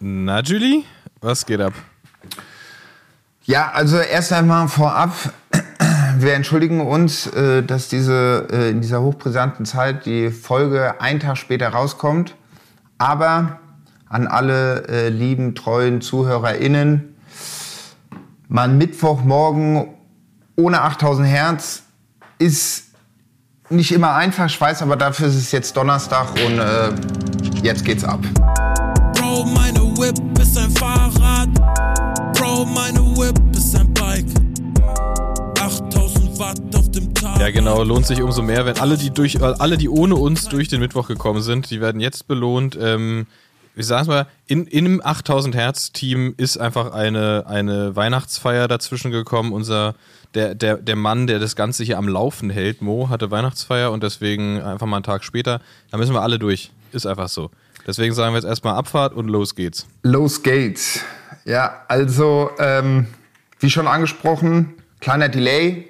Na, Julie, was geht ab? Ja, also erst einmal vorab, wir entschuldigen uns, äh, dass diese äh, in dieser hochbrisanten Zeit die Folge einen Tag später rauskommt. Aber an alle äh, lieben, treuen ZuhörerInnen, mal Mittwochmorgen ohne 8000 Hertz ist nicht immer einfach, ich weiß, aber dafür ist es jetzt Donnerstag und jetzt geht's ab. Whip ist ein Fahrrad. Bro, meine Whip ist ein Bike. 8000 Watt auf dem Tag. Ja, genau, lohnt sich umso mehr, wenn alle, die durch, äh, alle, die ohne uns durch den Mittwoch gekommen sind, die werden jetzt belohnt. Ähm, ich sag's mal, in, in einem 8000 Hertz Team ist einfach eine, eine Weihnachtsfeier dazwischen gekommen. Unser, der, der, der Mann, der das Ganze hier am Laufen hält, Mo, hatte Weihnachtsfeier und deswegen einfach mal einen Tag später. Da müssen wir alle durch. Ist einfach so. Deswegen sagen wir jetzt erstmal Abfahrt und los geht's. Los geht's. Ja, also, ähm, wie schon angesprochen, kleiner Delay.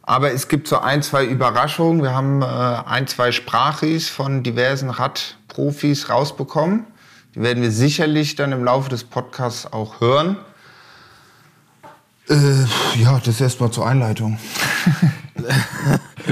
Aber es gibt so ein, zwei Überraschungen. Wir haben äh, ein, zwei Sprachis von diversen Radprofis rausbekommen. Die werden wir sicherlich dann im Laufe des Podcasts auch hören. Äh, ja, das erstmal zur Einleitung.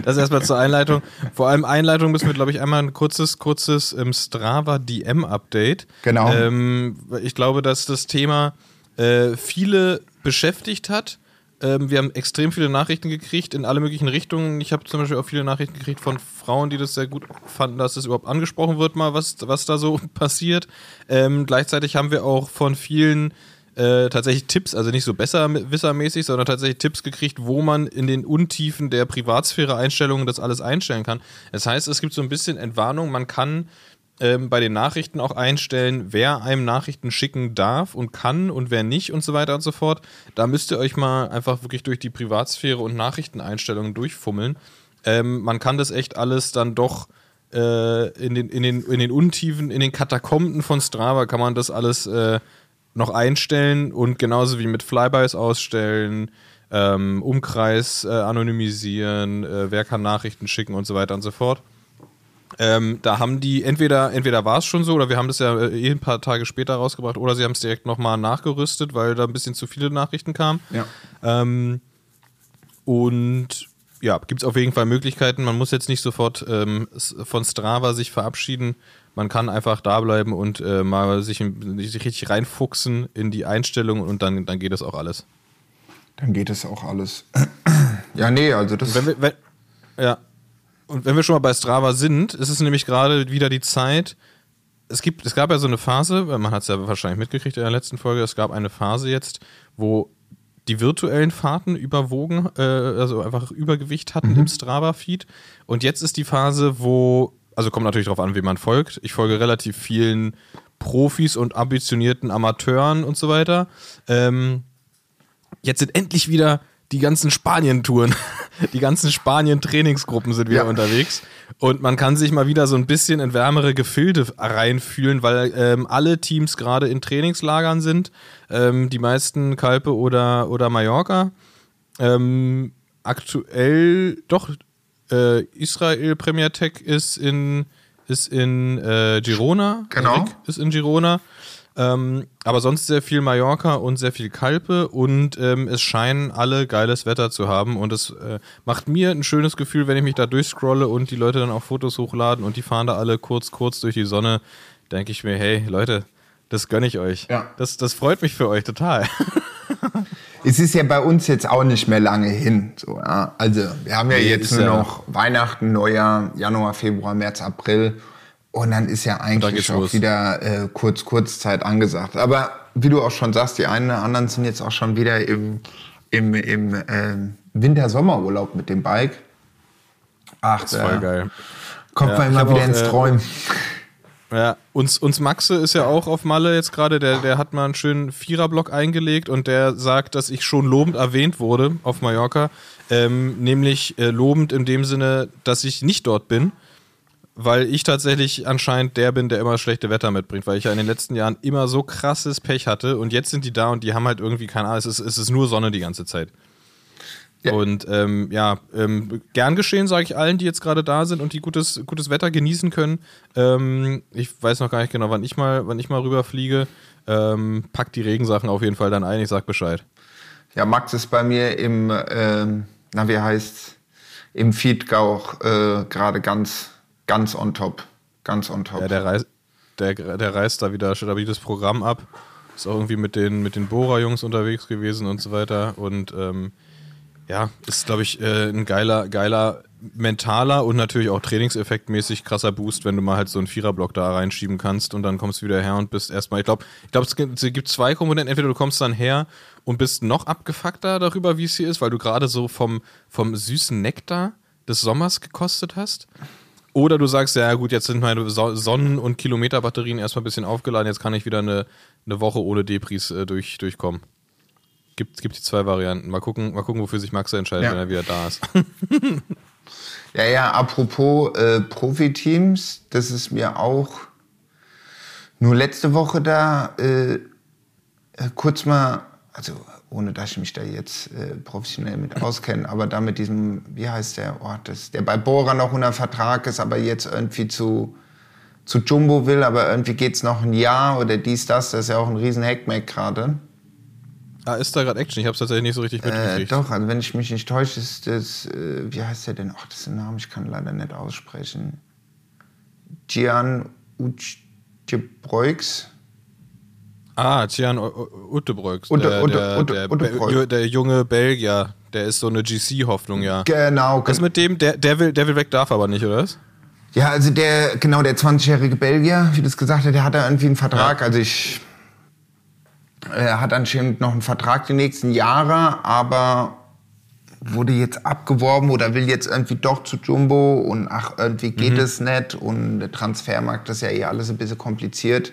Das erstmal zur Einleitung. Vor allem Einleitung müssen wir, glaube ich, einmal ein kurzes, kurzes ähm, Strava DM-Update. Genau. Ähm, ich glaube, dass das Thema äh, viele beschäftigt hat. Ähm, wir haben extrem viele Nachrichten gekriegt in alle möglichen Richtungen. Ich habe zum Beispiel auch viele Nachrichten gekriegt von Frauen, die das sehr gut fanden, dass das überhaupt angesprochen wird, mal was, was da so passiert. Ähm, gleichzeitig haben wir auch von vielen äh, tatsächlich Tipps, also nicht so besser wissermäßig, sondern tatsächlich Tipps gekriegt, wo man in den Untiefen der Privatsphäre-Einstellungen das alles einstellen kann. Das heißt, es gibt so ein bisschen Entwarnung, man kann ähm, bei den Nachrichten auch einstellen, wer einem Nachrichten schicken darf und kann und wer nicht und so weiter und so fort. Da müsst ihr euch mal einfach wirklich durch die Privatsphäre und Nachrichteneinstellungen durchfummeln. Ähm, man kann das echt alles dann doch äh, in, den, in, den, in den Untiefen, in den Katakomben von Strava kann man das alles äh, noch einstellen und genauso wie mit Flybys ausstellen, ähm, Umkreis äh, anonymisieren, äh, wer kann Nachrichten schicken und so weiter und so fort. Ähm, da haben die, entweder, entweder war es schon so, oder wir haben das ja äh, eh ein paar Tage später rausgebracht, oder sie haben es direkt nochmal nachgerüstet, weil da ein bisschen zu viele Nachrichten kamen. Ja. Ähm, und ja, gibt es auf jeden Fall Möglichkeiten. Man muss jetzt nicht sofort ähm, von Strava sich verabschieden. Man kann einfach da bleiben und äh, mal sich, sich richtig reinfuchsen in die Einstellungen und dann, dann geht das auch alles. Dann geht es auch alles. ja, nee, also das. Wenn wir, wenn, ja. Und wenn wir schon mal bei Strava sind, ist es nämlich gerade wieder die Zeit. Es, gibt, es gab ja so eine Phase, man hat es ja wahrscheinlich mitgekriegt in der letzten Folge, es gab eine Phase jetzt, wo die virtuellen Fahrten überwogen, äh, also einfach Übergewicht hatten Mhm. im Strava-Feed. Und jetzt ist die Phase, wo, also kommt natürlich darauf an, wie man folgt. Ich folge relativ vielen Profis und ambitionierten Amateuren und so weiter. Ähm, jetzt sind endlich wieder die ganzen Spanien-Touren, die ganzen Spanien-Trainingsgruppen sind wieder Ja. unterwegs. Und man kann sich mal wieder so ein bisschen in wärmere Gefilde reinfühlen, weil ähm, alle Teams gerade in Trainingslagern sind. Ähm, die meisten Kalpe oder, oder Mallorca. Ähm, aktuell doch äh, Israel Premier Tech ist in, ist in äh, Girona. Genau. Rick ist in Girona. Ähm, aber sonst sehr viel Mallorca und sehr viel Kalpe und ähm, es scheinen alle geiles Wetter zu haben und es äh, macht mir ein schönes Gefühl, wenn ich mich da durchscrolle und die Leute dann auch Fotos hochladen und die fahren da alle kurz, kurz durch die Sonne, denke ich mir, hey Leute, das gönne ich euch. Ja. Das, das freut mich für euch total. Es ist ja bei uns jetzt auch nicht mehr lange hin. So, ja. Also wir haben ja Nee, jetzt nur ja- noch Weihnachten, Neujahr, Januar, Februar, März, April. Und dann ist ja eigentlich auch los. wieder äh, kurz, Kurzzeit angesagt. Aber wie du auch schon sagst, die einen oder anderen sind jetzt auch schon wieder im, im, im ähm, Winter-Sommerurlaub mit dem Bike. Ach, Das ist voll da geil. kommt Ja, man immer wieder auch, ins äh, Träumen. Ja, uns, uns Maxe ist ja auch auf Malle jetzt gerade, der, der hat mal einen schönen Viererblock eingelegt und der sagt, dass ich schon lobend erwähnt wurde auf Mallorca. Ähm, nämlich äh, lobend in dem Sinne, dass ich nicht dort bin, weil ich tatsächlich anscheinend der bin, der immer schlechte Wetter mitbringt, weil ich ja in den letzten Jahren immer so krasses Pech hatte und jetzt sind die da und die haben halt irgendwie keine Ahnung, es ist, es ist nur Sonne die ganze Zeit. Ja. Und ähm, ja, ähm, gern geschehen, sage ich allen, die jetzt gerade da sind und die gutes, gutes Wetter genießen können. Ähm, ich weiß noch gar nicht genau, wann ich mal, wann ich mal rüberfliege. Ähm, pack die Regensachen auf jeden Fall dann ein, ich sag Bescheid. Ja, Max ist bei mir im, ähm, na wie heißt im Feedgauch äh, gerade ganz, ganz on top. Ganz on top. Ja, der reist, der, der reist da wieder, das Programm ab. Ist auch irgendwie mit den, mit den Bohrer-Jungs unterwegs gewesen und so weiter. Und ähm, ja, ist, glaube ich, äh, ein geiler, geiler mentaler und natürlich auch trainingseffektmäßig krasser Boost, wenn du mal halt so einen Viererblock da reinschieben kannst und dann kommst du wieder her und bist erstmal, ich glaube, ich glaube, es gibt zwei Komponenten. Entweder du kommst dann her und bist noch abgefuckter darüber, wie es hier ist, weil du gerade so vom, vom süßen Nektar des Sommers gekostet hast. Oder du sagst, ja gut, jetzt sind meine Sonnen- und Kilometerbatterien erstmal ein bisschen aufgeladen, jetzt kann ich wieder eine, eine Woche ohne Depris äh, durch, durchkommen. Gibt, gibt die zwei Varianten. Mal gucken, mal gucken, wofür sich Max entscheidet, ja. wenn er wieder da ist. ja, ja, apropos äh, Profiteams, das ist mir auch nur letzte Woche da äh, kurz mal, also ohne dass ich mich da jetzt äh, professionell mit auskenne, aber da mit diesem, wie heißt der Ort, oh, der bei Bora noch unter Vertrag ist, aber jetzt irgendwie zu, zu Jumbo will, aber irgendwie geht es noch ein Jahr oder dies, das, das ist ja auch ein riesen Hackmack gerade. Ah, ist da gerade Action? Ich habe es tatsächlich nicht so richtig mitgekriegt. Äh, doch, also wenn ich mich nicht täusche, ist das, äh, wie heißt der denn? Ach, das ist ein Name, ich kann leider nicht aussprechen. Gian Utjebreux. Ah, Gian Uttebreux. Der, der, der, der, junge Belgier, der ist so eine GC-Hoffnung, ja. Genau. Das mit dem, der, der, will, der will weg, darf aber nicht, oder was? Ja, also der, genau, der 20-jährige Belgier, wie du es gesagt hast, der hat da irgendwie einen Vertrag. Ja. Also ich er hat anscheinend noch einen Vertrag die nächsten Jahre, aber wurde jetzt abgeworben oder will jetzt irgendwie doch zu Jumbo und ach, irgendwie geht mhm. es nicht und der Transfermarkt ist ja eh alles ein bisschen kompliziert.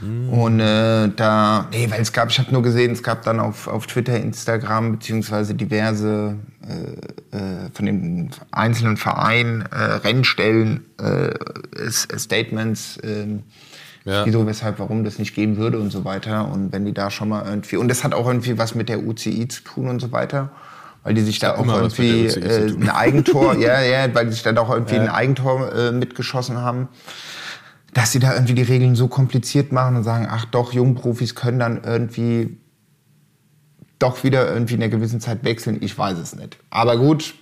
Mhm. Und äh, da, nee, weil es gab, ich habe nur gesehen, es gab dann auf, auf Twitter, Instagram beziehungsweise diverse äh, äh, von den einzelnen Vereinen, äh, Rennstellen, äh, Statements, ähm, ja. wieso, weshalb, warum das nicht geben würde und so weiter. Und wenn die da schon mal irgendwie, und das hat auch irgendwie was mit der UCI zu tun und so weiter, weil die sich da auch irgendwie äh, ein Eigentor, ja, ja, weil die sich da doch irgendwie ja. ein Eigentor äh, mitgeschossen haben. Dass sie da irgendwie die Regeln so kompliziert machen und sagen, ach doch, Jungprofis können dann irgendwie doch wieder irgendwie in einer gewissen Zeit wechseln. Ich weiß es nicht. Aber gut.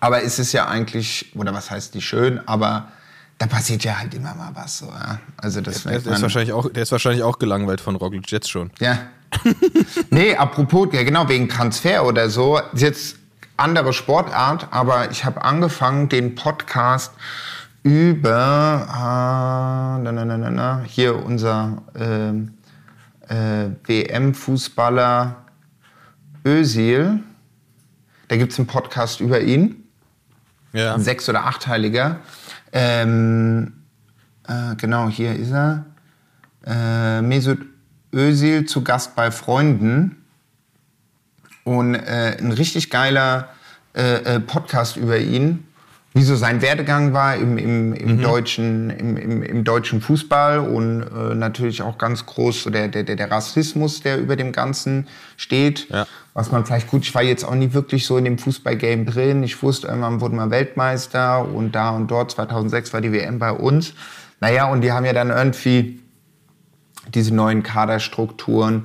Aber es ist ja eigentlich, oder was heißt nicht schön, aber da passiert ja halt immer mal was so. Ja? Also das der, der, ist wahrscheinlich auch, der ist wahrscheinlich auch gelangweilt von Roglic jetzt schon. Ja. nee, apropos, ja genau, wegen Transfer oder so. Jetzt andere Sportart, aber ich habe angefangen, den Podcast über äh, na, na, na, na, hier unser äh, äh, WM-Fußballer Özil. Da gibt es einen Podcast über ihn. Ja. Ein sechs- oder achtteiliger. Ähm, äh, genau, hier ist er. Äh, Mesut Özil zu Gast bei Freunden. Und äh, ein richtig geiler äh, äh Podcast über ihn wie so sein Werdegang war im, im, im, mhm. deutschen, im, im, deutschen Fußball und äh, natürlich auch ganz groß so der, der, der Rassismus, der über dem Ganzen steht. Ja. Was man vielleicht gut, ich war jetzt auch nie wirklich so in dem Fußballgame drin. Ich wusste, irgendwann wurde man Weltmeister und da und dort, 2006 war die WM bei uns. Naja, und die haben ja dann irgendwie diese neuen Kaderstrukturen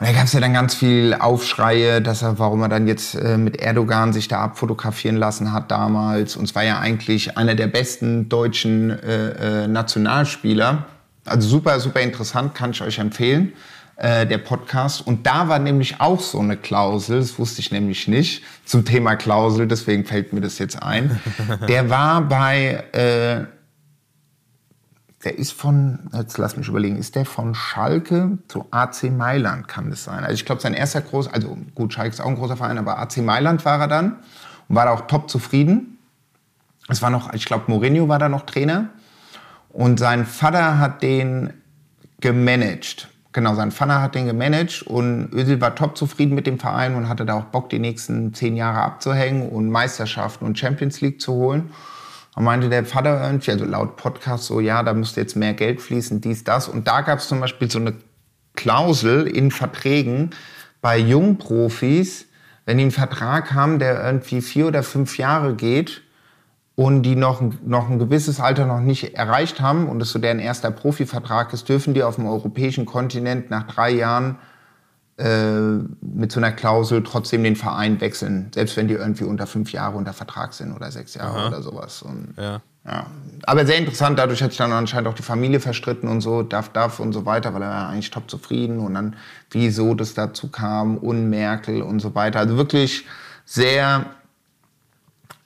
und da gab es ja dann ganz viel Aufschreie, dass er, warum er dann jetzt äh, mit Erdogan sich da abfotografieren lassen hat damals. Und es war ja eigentlich einer der besten deutschen äh, äh, Nationalspieler. Also super, super interessant, kann ich euch empfehlen, äh, der Podcast. Und da war nämlich auch so eine Klausel, das wusste ich nämlich nicht, zum Thema Klausel, deswegen fällt mir das jetzt ein. Der war bei äh, der ist von, jetzt lass mich überlegen, ist der von Schalke zu AC Mailand, kann das sein? Also ich glaube, sein erster groß, also gut, Schalke ist auch ein großer Verein, aber AC Mailand war er dann und war da auch top zufrieden. Es war noch, ich glaube, Mourinho war da noch Trainer und sein Vater hat den gemanagt. Genau, sein Vater hat den gemanagt und Özil war top zufrieden mit dem Verein und hatte da auch Bock, die nächsten zehn Jahre abzuhängen und Meisterschaften und Champions League zu holen. Und meinte der Vater irgendwie, also laut Podcast, so, ja, da müsste jetzt mehr Geld fließen, dies, das. Und da gab es zum Beispiel so eine Klausel in Verträgen bei Jungprofis, wenn die einen Vertrag haben, der irgendwie vier oder fünf Jahre geht und die noch, ein- noch ein gewisses Alter noch nicht erreicht haben und es so deren erster Profivertrag ist, dürfen die auf dem europäischen Kontinent nach drei Jahren äh, mit so einer Klausel trotzdem den Verein wechseln, selbst wenn die irgendwie unter fünf Jahre unter Vertrag sind oder sechs Jahre oder sowas. Und, Ja. ja. Aber sehr interessant, dadurch hat sich dann anscheinend auch die Familie verstritten und so, darf, darf und so weiter, weil er war eigentlich top zufrieden und dann, wieso das dazu kam und Merkel und so weiter. Also wirklich sehr,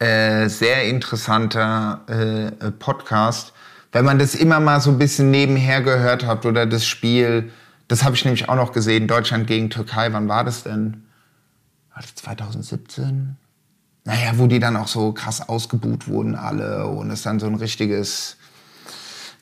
äh, sehr interessanter äh, Podcast. Wenn man das immer mal so ein bisschen nebenher gehört hat oder das Spiel, das habe ich nämlich auch noch gesehen, Deutschland gegen Türkei, wann war das denn? War das 2017? Naja, wo die dann auch so krass ausgebuht wurden alle und es dann so ein richtiges,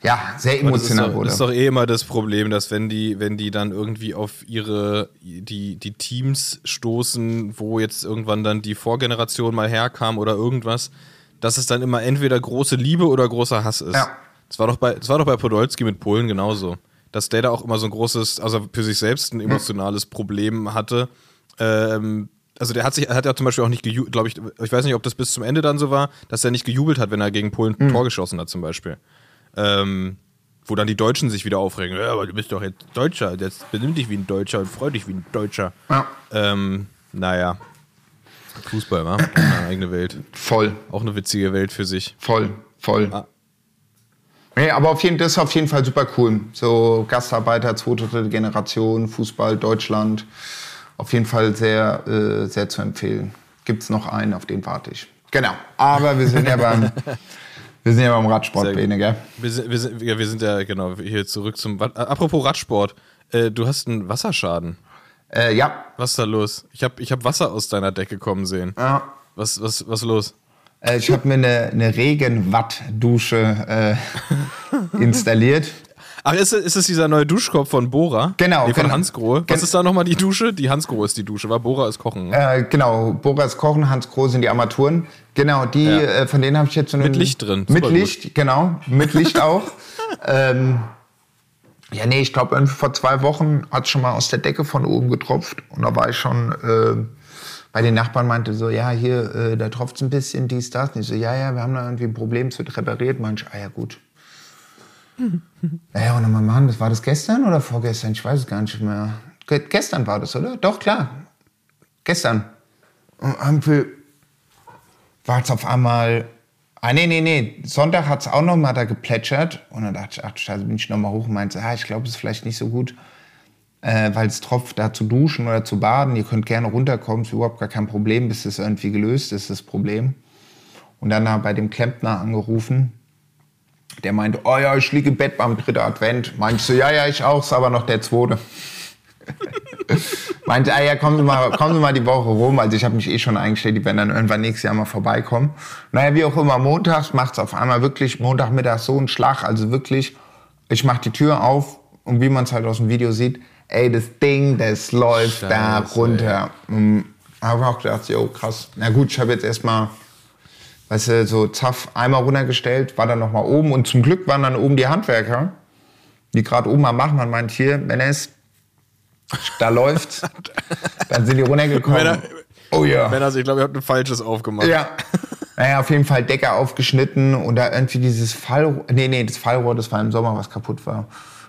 ja, sehr Aber das emotional doch, wurde. das ist doch eh immer das Problem, dass wenn die, wenn die dann irgendwie auf ihre, die, die Teams stoßen, wo jetzt irgendwann dann die Vorgeneration mal herkam oder irgendwas, dass es dann immer entweder große Liebe oder großer Hass ist. Ja. Das war doch bei, das war doch bei Podolski mit Polen genauso. Dass der da auch immer so ein großes, also für sich selbst ein emotionales Problem hatte. Ähm, also der hat sich, hat ja zum Beispiel auch nicht gejubelt, glaube ich, ich weiß nicht, ob das bis zum Ende dann so war, dass er nicht gejubelt hat, wenn er gegen Polen ein Tor geschossen hat, zum Beispiel. Ähm, wo dann die Deutschen sich wieder aufregen. Ja, aber du bist doch jetzt Deutscher, jetzt benimm dich wie ein Deutscher und freu dich wie ein Deutscher. Ja. Ähm, naja. Fußball, wa? Eine eigene Welt. Voll, Auch eine witzige Welt für sich. voll, voll. Ah. Nee, aber auf jeden, das ist auf jeden Fall super cool. So Gastarbeiter, zweite, dritte Generation, Fußball, Deutschland. Auf jeden Fall sehr, äh, sehr zu empfehlen. Gibt es noch einen, auf den warte ich. Genau. Aber wir sind ja beim, wir sind ja beim Radsport. Bene, gell? Wir sind, wir, sind, ja, wir sind ja, genau, hier zurück zum. Wa- Apropos Radsport. Äh, du hast einen Wasserschaden. Äh, ja. Was ist da los? Ich habe ich hab Wasser aus deiner Decke kommen sehen. ja. Was, was, was los? Äh, ich habe mir eine, eine Regenwatt-Dusche äh, installiert. Ach, ist, es- ist es dieser neue Duschkopf von Bora? Genau, Nee, von genau. Hansgrohe. Was Gen- ist da nochmal die Dusche? Die Hansgrohe ist die Dusche, war Bora ist Kochen. Ne? Äh, genau, Boras Kochen, Hans Groß sind die Armaturen. Genau, die, Ja. äh, von denen habe ich jetzt so einen... Mit Licht drin, Mit supergut. Licht, genau, mit Licht auch. ähm, ja, nee, ich glaube, vor zwei Wochen hat schon mal aus der Decke von oben getropft. Und da war ich schon äh, bei den Nachbarn, meinte so, ja, hier, äh, da tropft ein bisschen, dies, das. Und ich so, ja, ja, wir haben da irgendwie ein Problem, es wird repariert. Ich, ah ja, gut. Naja, und mal machen, das war das gestern oder vorgestern? Ich weiß es gar nicht mehr. Ge gestern war das, oder? Doch, klar. Gestern. Und irgendwie war es auf einmal. Ah, nee, nee, nee. Sonntag hat es auch noch mal da geplätschert. Und dann dachte ich, ach, scheiße, bin ich noch mal hoch und meinte, ah, ich glaube, es ist vielleicht nicht so gut, äh, weil es tropft, da zu duschen oder zu baden. Ihr könnt gerne runterkommen, ist überhaupt gar kein Problem, bis es irgendwie gelöst ist, das Problem. Und dann bei dem Klempner angerufen. Der meinte, oh ja, ich liege im Bett beim dritten Advent. Meinte so, ja, ja, ich auch, ist aber noch der zweite. Meinte, ah ja, kommen Sie mal, kommen Sie mal die Woche rum. Also ich habe mich eh schon eingestellt, die werden dann irgendwann nächstes Jahr mal vorbeikommen. Naja, wie auch immer, montags macht es auf einmal wirklich Montagmittag so einen Schlag. Also wirklich, ich mache die Tür auf und wie man es halt aus dem Video sieht, ey, das Ding, das läuft da Scheiße, runter. Und habe auch gedacht, jo, krass. Na gut, ich habe jetzt erstmal weißt du, so zaff, einmal runtergestellt, war dann nochmal oben und zum Glück waren dann oben die Handwerker, die gerade oben am machen, man meint hier, wenn es, da läuft's, dann sind die runtergekommen. Männer- oh ja. Männer, also ich glaube, ihr habt ein falsches aufgemacht. Ja. Naja, auf jeden Fall Decke aufgeschnitten und da irgendwie dieses Fallrohr, nee, nee, das Fallrohr, das war im Sommer, was kaputt war.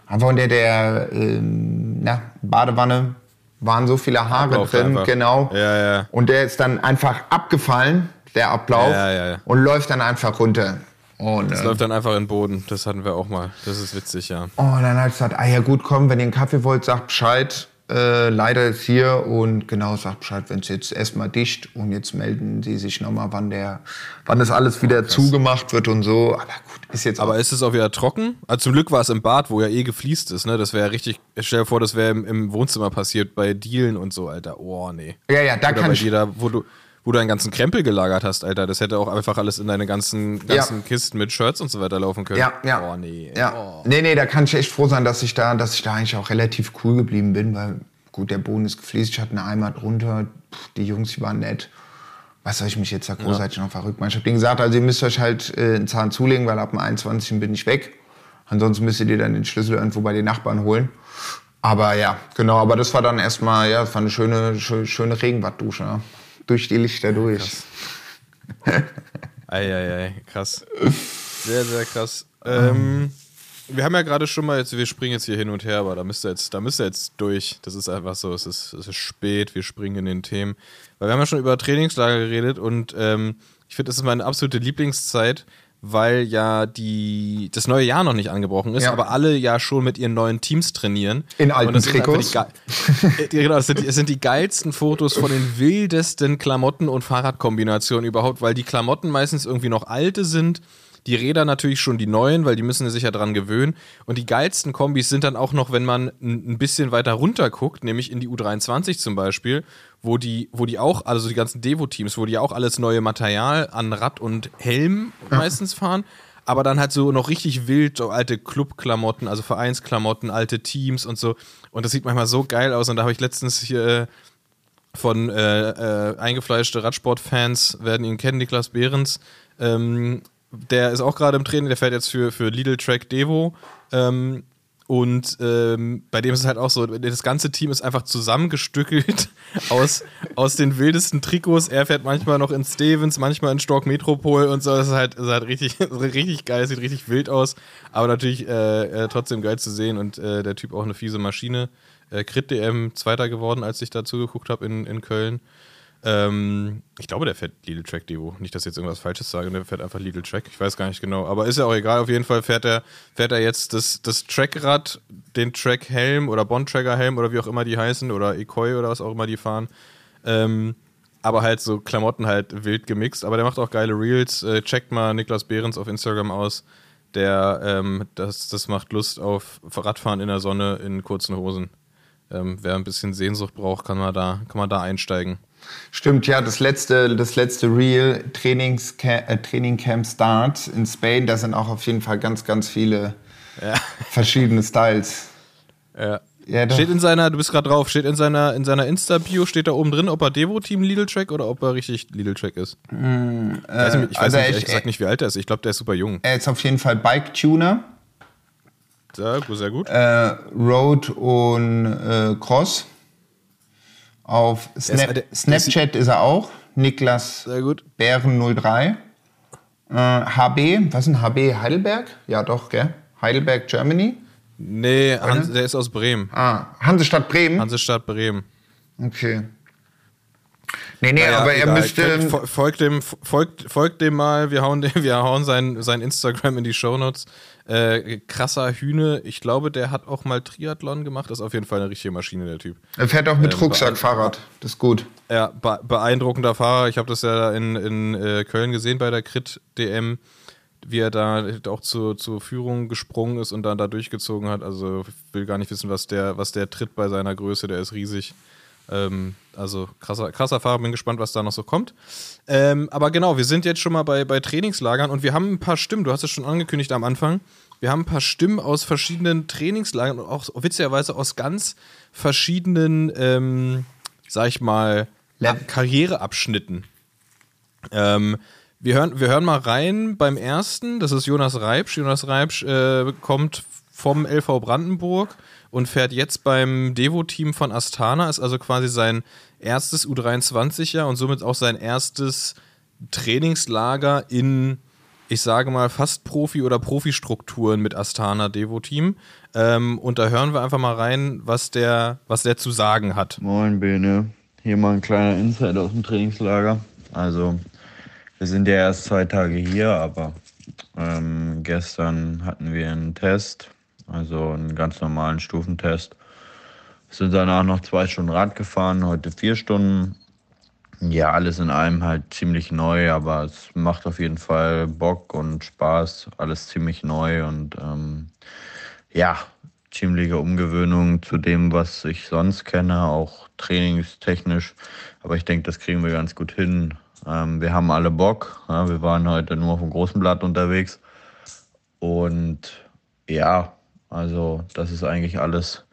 Einfach unter der ähm, na, Badewanne waren so viele Haare Ablauf drin, einfach. genau. Ja, ja. Und der ist dann einfach abgefallen, der Ablauf, Ja, ja, ja. und läuft dann einfach runter. Und, Das äh, läuft dann einfach in den Boden. Das hatten wir auch mal. Das ist witzig, ja. oh, dann hat ich gesagt, ah ja gut, komm, wenn ihr einen Kaffee wollt, sagt Bescheid. Äh, leider ist hier und genau, sagt Bescheid, wenn es jetzt erstmal dicht und jetzt melden sie sich nochmal, wann der, wann das alles wieder zugemacht wird und so. Aber gut, ist jetzt Aber ist es auch wieder trocken? Also zum Glück war es im Bad, wo ja eh gefliest ist, ne? Das wäre ja richtig. Stell dir vor, das wäre im, im Wohnzimmer passiert bei Dielen und so, Alter. Oh, nee. Ja, ja, da Oder kann bei da, wo du, wo du deinen ganzen Krempel gelagert hast, Alter. Das hätte auch einfach alles in deine ganzen, ganzen Kisten mit Shirts und so weiter laufen können. Ja, ja. Oh, nee. Ja. Oh. Nee, nee, da kann ich echt froh sein, dass ich da, dass ich da eigentlich auch relativ cool geblieben bin, weil gut, der Boden ist gefliest, ich hatte eine Eimer drunter, die Jungs, die waren nett. Was soll ich mich jetzt da großartig noch verrückt machen? Ich habe denen gesagt, also ihr müsst euch halt äh, einen Zahn zulegen, weil ab dem 21. bin ich weg. Ansonsten müsst ihr dann den Schlüssel irgendwo bei den Nachbarn holen. Aber ja, genau, aber das war dann erstmal, ja, das war eine schöne, schö- schöne Regenbaddusche. Ja. Durch die Lichter durch. Eieiei, krass. Sehr, sehr krass. Ähm, wir haben ja gerade schon mal jetzt, wir springen jetzt hier hin und her, aber da müsst ihr jetzt, da müsst ihr jetzt durch. Das ist einfach so, es ist, es ist spät, wir springen in den Themen. Weil wir haben ja schon über Trainingslager geredet und ähm, ich finde, das ist meine absolute Lieblingszeit, weil ja die, das neue Jahr noch nicht angebrochen ist, Ja. aber alle ja schon mit ihren neuen Teams trainieren. In alten Trikots. Ge- genau, das sind, es sind die geilsten Fotos von den wildesten Klamotten und Fahrradkombinationen überhaupt, weil die Klamotten meistens irgendwie noch alte sind. Die Räder natürlich schon die neuen, weil die müssen sich ja dran gewöhnen. Und die geilsten Kombis sind dann auch noch, wenn man ein bisschen weiter runter guckt, nämlich in die U23 zum Beispiel, wo die, wo die auch, also die ganzen Devo-Teams, wo die auch alles neue Material an Rad und Helm meistens fahren. Aber dann halt so noch richtig wild, so alte Clubklamotten, also Vereinsklamotten, alte Teams und so. Und das sieht manchmal so geil aus. Und da habe ich letztens hier äh, von äh, äh, eingefleischte Radsportfans, werden ihn kennen, Niklas Behrens. Ähm, der ist auch gerade im Training, der fährt jetzt für, für Lidl Track Devo. Ähm, und ähm, bei dem ist es halt auch so, das ganze Team ist einfach zusammengestückelt aus, aus den wildesten Trikots. Er fährt manchmal noch in Stevens, manchmal in Stork Metropol und so. Das ist halt, das ist halt richtig, richtig geil, sieht richtig wild aus. Aber natürlich äh, äh, trotzdem geil zu sehen und äh, der Typ auch eine fiese Maschine. Äh, Crit DM Zweiter geworden, als ich da zugeguckt habe in, in Köln. Ähm, ich glaube, der fährt Lidl Track Devo. Nicht, dass ich jetzt irgendwas Falsches sage, der fährt einfach Lidl Track. Ich weiß gar nicht genau. Aber ist ja auch egal. Auf jeden Fall fährt er, fährt er jetzt das, das Trackrad, den Track Helm oder Bond Tracker Helm oder wie auch immer die heißen oder Ekoi oder was auch immer die fahren. Ähm, aber halt so Klamotten halt wild gemixt. Aber der macht auch geile Reels. Äh, checkt mal Niklas Behrens auf Instagram aus. Der, ähm, das, das macht Lust auf Radfahren in der Sonne in kurzen Hosen. Ähm, wer ein bisschen Sehnsucht braucht, kann man da, kann man da einsteigen. Stimmt, ja, das letzte, das letzte Real äh, Training Camp Start in Spain, da sind auch auf jeden Fall ganz, ganz viele Ja. verschiedene Styles. Ja. Ja. Steht in seiner, du bist gerade drauf, steht in seiner, in seiner Insta-Bio, steht da oben drin, ob er Devo-Team Lidl Track oder ob er richtig Lidl Track ist. weiß nicht, ich weiß also nicht, ich- ehrlich gesagt nicht, wie alt er ist. Ich glaube, der ist super jung. Er ist auf jeden Fall Bike Tuner, Sehr, gut, sehr gut. äh, Road und äh, Cross. Auf Snap der- der- Snapchat ist er auch. Niklas Sehr gut. Bären03. Äh, HB, was ist ein HB? Heidelberg? Ja, doch, gell? Heidelberg, Germany. Nee, Hans, der ist aus Bremen. Ah, Hansestadt Bremen. Hansestadt Bremen. Okay. Nee, nee, Naja, aber er egal. müsste. Fol- Folgt dem, folgt, folgt dem mal, wir hauen, dem, wir hauen sein, sein Instagram in die Shownotes. Äh, krasser Hühne, ich glaube, der hat auch mal Triathlon gemacht, ist auf jeden Fall eine richtige Maschine, der Typ. Er fährt auch mit Ähm, Rucksackfahrrad. Das ist gut. Ja, be beeindruckender Fahrer. Ich habe das ja in, in äh, Köln gesehen bei der Crit DM, wie er da auch zur, zur Führung gesprungen ist und dann da durchgezogen hat. Also ich will gar nicht wissen, was der, was der tritt bei seiner Größe, der ist riesig. Ähm, also krasser, krasser Fahrer, bin gespannt, was da noch so kommt. Ähm, aber genau, wir sind jetzt schon mal bei, bei Trainingslagern und wir haben ein paar Stimmen, du hast es schon angekündigt am Anfang. Wir haben ein paar Stimmen aus verschiedenen Trainingslagern und auch witzigerweise aus ganz verschiedenen, ähm, sag ich mal, Lev- Karriereabschnitten. Ähm, wir, hören, wir hören mal rein beim ersten, das ist Jonas Reibsch. Jonas Reibsch äh, kommt vom LV Brandenburg und fährt jetzt beim Devo-Team von Astana, ist also quasi sein erstes U23-Jahr und somit auch sein erstes Trainingslager in, ich sage mal, fast Profi- oder Profi-Strukturen mit Astana Devo-Team. Ähm, und da hören wir einfach mal rein, was der, was der zu sagen hat. Moin Bene, hier mal ein kleiner Insight aus dem Trainingslager. Also wir sind ja erst zwei Tage hier, aber ähm, gestern hatten wir einen Test, also einen ganz normalen Stufentest. Sind danach noch zwei Stunden Rad gefahren, heute vier Stunden. Ja, alles in allem halt ziemlich neu, aber es macht auf jeden Fall Bock und Spaß. Alles ziemlich neu und ähm, ja, ziemliche Umgewöhnung zu dem, was ich sonst kenne, auch trainingstechnisch. Aber ich denke, das kriegen wir ganz gut hin. Ähm, wir haben alle Bock. Ja, wir waren heute nur auf dem großen Blatt unterwegs. Und ja, also das ist eigentlich alles,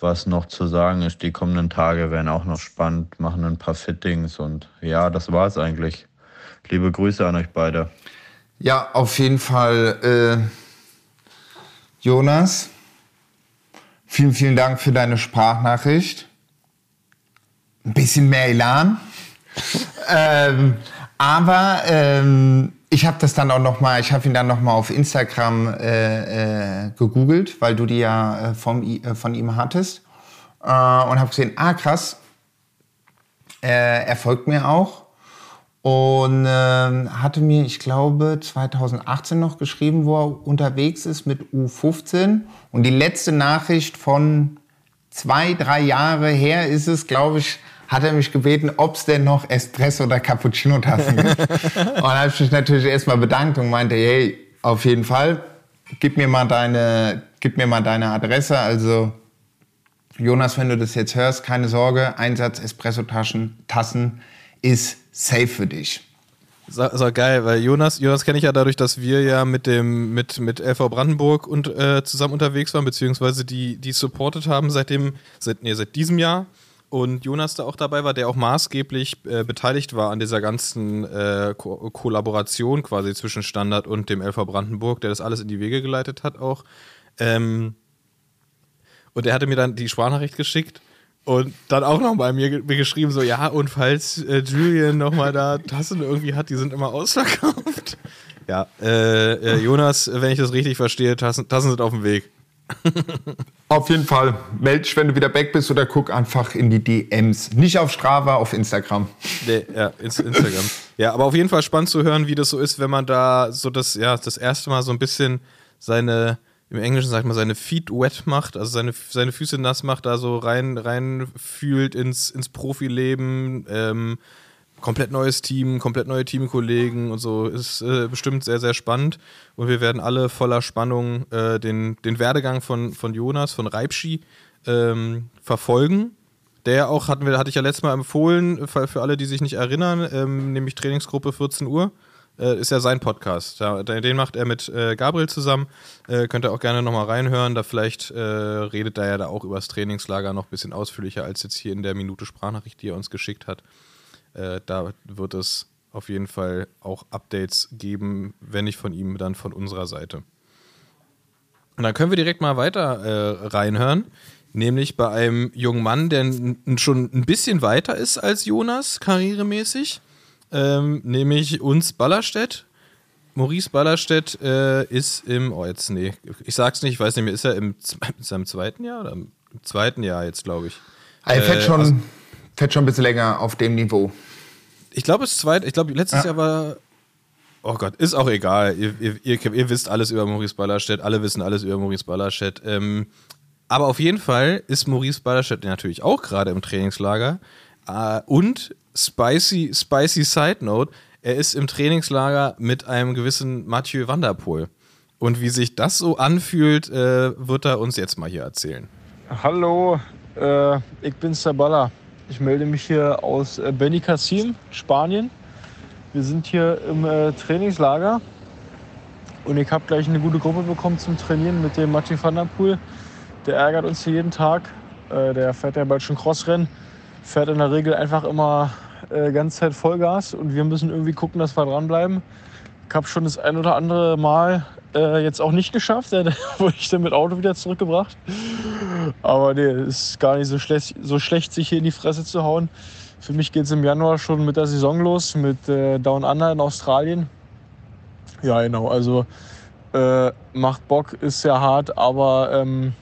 was noch zu sagen ist. Die kommenden Tage werden auch noch spannend, machen ein paar Fittings und ja, das war es eigentlich. Liebe Grüße an euch beide. Ja, auf jeden Fall, äh, Jonas. Vielen, vielen Dank für deine Sprachnachricht. Ein bisschen mehr Elan. ähm, aber ähm, ich habe das dann auch noch mal, ich habe ihn dann noch mal auf Instagram äh, äh, gegoogelt, weil du die ja äh, vom, äh, von ihm hattest. Äh, und habe gesehen, ah krass, äh, er folgt mir auch. Und ähm, hatte mir, ich glaube, 2018 noch geschrieben, wo er unterwegs ist mit U15 und die letzte Nachricht von zwei, drei Jahre her ist es, glaube ich, hat er mich gebeten, ob es denn noch Espresso oder Cappuccino-Tassen gibt. und da habe ich mich natürlich erstmal bedankt und meinte, hey, auf jeden Fall, gib mir mal deine, gib mir mal deine Adresse. Also Jonas, wenn du das jetzt hörst, keine Sorge, Einsatz Espresso-Tassen Tassen ist safe für dich. So, so geil, weil Jonas, Jonas kenne ich ja dadurch, dass wir ja mit dem mit mit LV Brandenburg und äh, zusammen unterwegs waren, beziehungsweise die die supportet haben seitdem seit nee, seit diesem Jahr und Jonas da auch dabei war, der auch maßgeblich äh, beteiligt war an dieser ganzen äh, Ko Kollaboration quasi zwischen Standard und dem LV Brandenburg, der das alles in die Wege geleitet hat auch. Ähm, und er hatte mir dann die Sprachnachricht geschickt und dann auch noch bei mir, mir geschrieben, so, ja, und falls äh, Julian nochmal da Tassen irgendwie hat, die sind immer ausverkauft. Ja, äh, äh, Jonas, wenn ich das richtig verstehe, Tassen, Tassen sind auf dem Weg. Auf jeden Fall. Meld dich, wenn du wieder weg bist oder guck einfach in die DMs. Nicht auf Strava, auf Instagram. Nee, ja, Instagram. ja, aber auf jeden Fall spannend zu hören, wie das so ist, wenn man da so das, ja, das erste Mal so ein bisschen seine im Englischen sagt man, seine Feet wet macht, also seine, seine Füße nass macht, da so rein, rein fühlt ins, ins Profileben. Ähm, komplett neues Team, komplett neue Teamkollegen und so. Ist äh, bestimmt sehr, sehr spannend. Und wir werden alle voller Spannung äh, den, den Werdegang von, von Jonas, von Reibschi, ähm, verfolgen. Der auch, hatten wir, hatte ich ja letztes Mal empfohlen, für, alle, die sich nicht erinnern, ähm, nämlich Trainingsgruppe 14 Uhr äh, ist ja sein Podcast. Den macht er mit äh, Gabriel zusammen. Äh, könnt ihr auch gerne nochmal reinhören. Da vielleicht redet er ja da auch über das Trainingslager noch ein bisschen ausführlicher als jetzt hier in der Minute Sprachnachricht, die er uns geschickt hat. Äh, da wird es auf jeden Fall auch Updates geben, wenn nicht von ihm, dann von unserer Seite. Und dann können wir direkt mal weiter äh, reinhören. Nämlich bei einem jungen Mann, der schon ein bisschen weiter ist als Jonas, karrieremäßig ähm, nämlich uns Ballerstedt. Maurice Ballerstedt äh, ist im, oh jetzt, nee, ich sag's nicht, ich weiß nicht mehr, ist er im, er im zweiten Jahr oder im zweiten Jahr jetzt, glaube ich. Er fährt, äh, schon, also, fährt schon ein bisschen länger auf dem Niveau. Ich glaube, es zweit, ich glaube, letztes ja. Jahr war, oh Gott, ist auch egal. Ihr, ihr, ihr, ihr, wisst alles über Maurice Ballerstedt, alle wissen alles über Maurice Ballerstedt. Ähm, aber auf jeden Fall ist Maurice Ballerstedt natürlich auch gerade im Trainingslager. Äh, und spicy, spicy Side Note: Er ist im Trainingslager mit einem gewissen Mathieu Vanderpool. Und wie sich das so anfühlt, äh, wird er uns jetzt mal hier erzählen. Hallo, äh, ich bin Sabala. Ich melde mich hier aus äh, Benicassim, Spanien. Wir sind hier im äh, Trainingslager und ich habe gleich eine gute Gruppe bekommen zum Trainieren mit dem Mathieu Vanderpool. Der ärgert uns hier jeden Tag. Äh, der fährt ja bald schon Crossrennen fährt in der Regel einfach immer äh, ganze Zeit Vollgas und wir müssen irgendwie gucken, dass wir dranbleiben. Ich habe schon das ein oder andere Mal äh, jetzt auch nicht geschafft, da wurde ich dann mit Auto wieder zurückgebracht. Aber nee, es ist gar nicht so schlecht, so schlecht, sich hier in die Fresse zu hauen. Für mich geht es im Januar schon mit der Saison los, mit äh, Down Under in Australien. Ja, genau, also äh, macht Bock, ist sehr hart, aber ähm,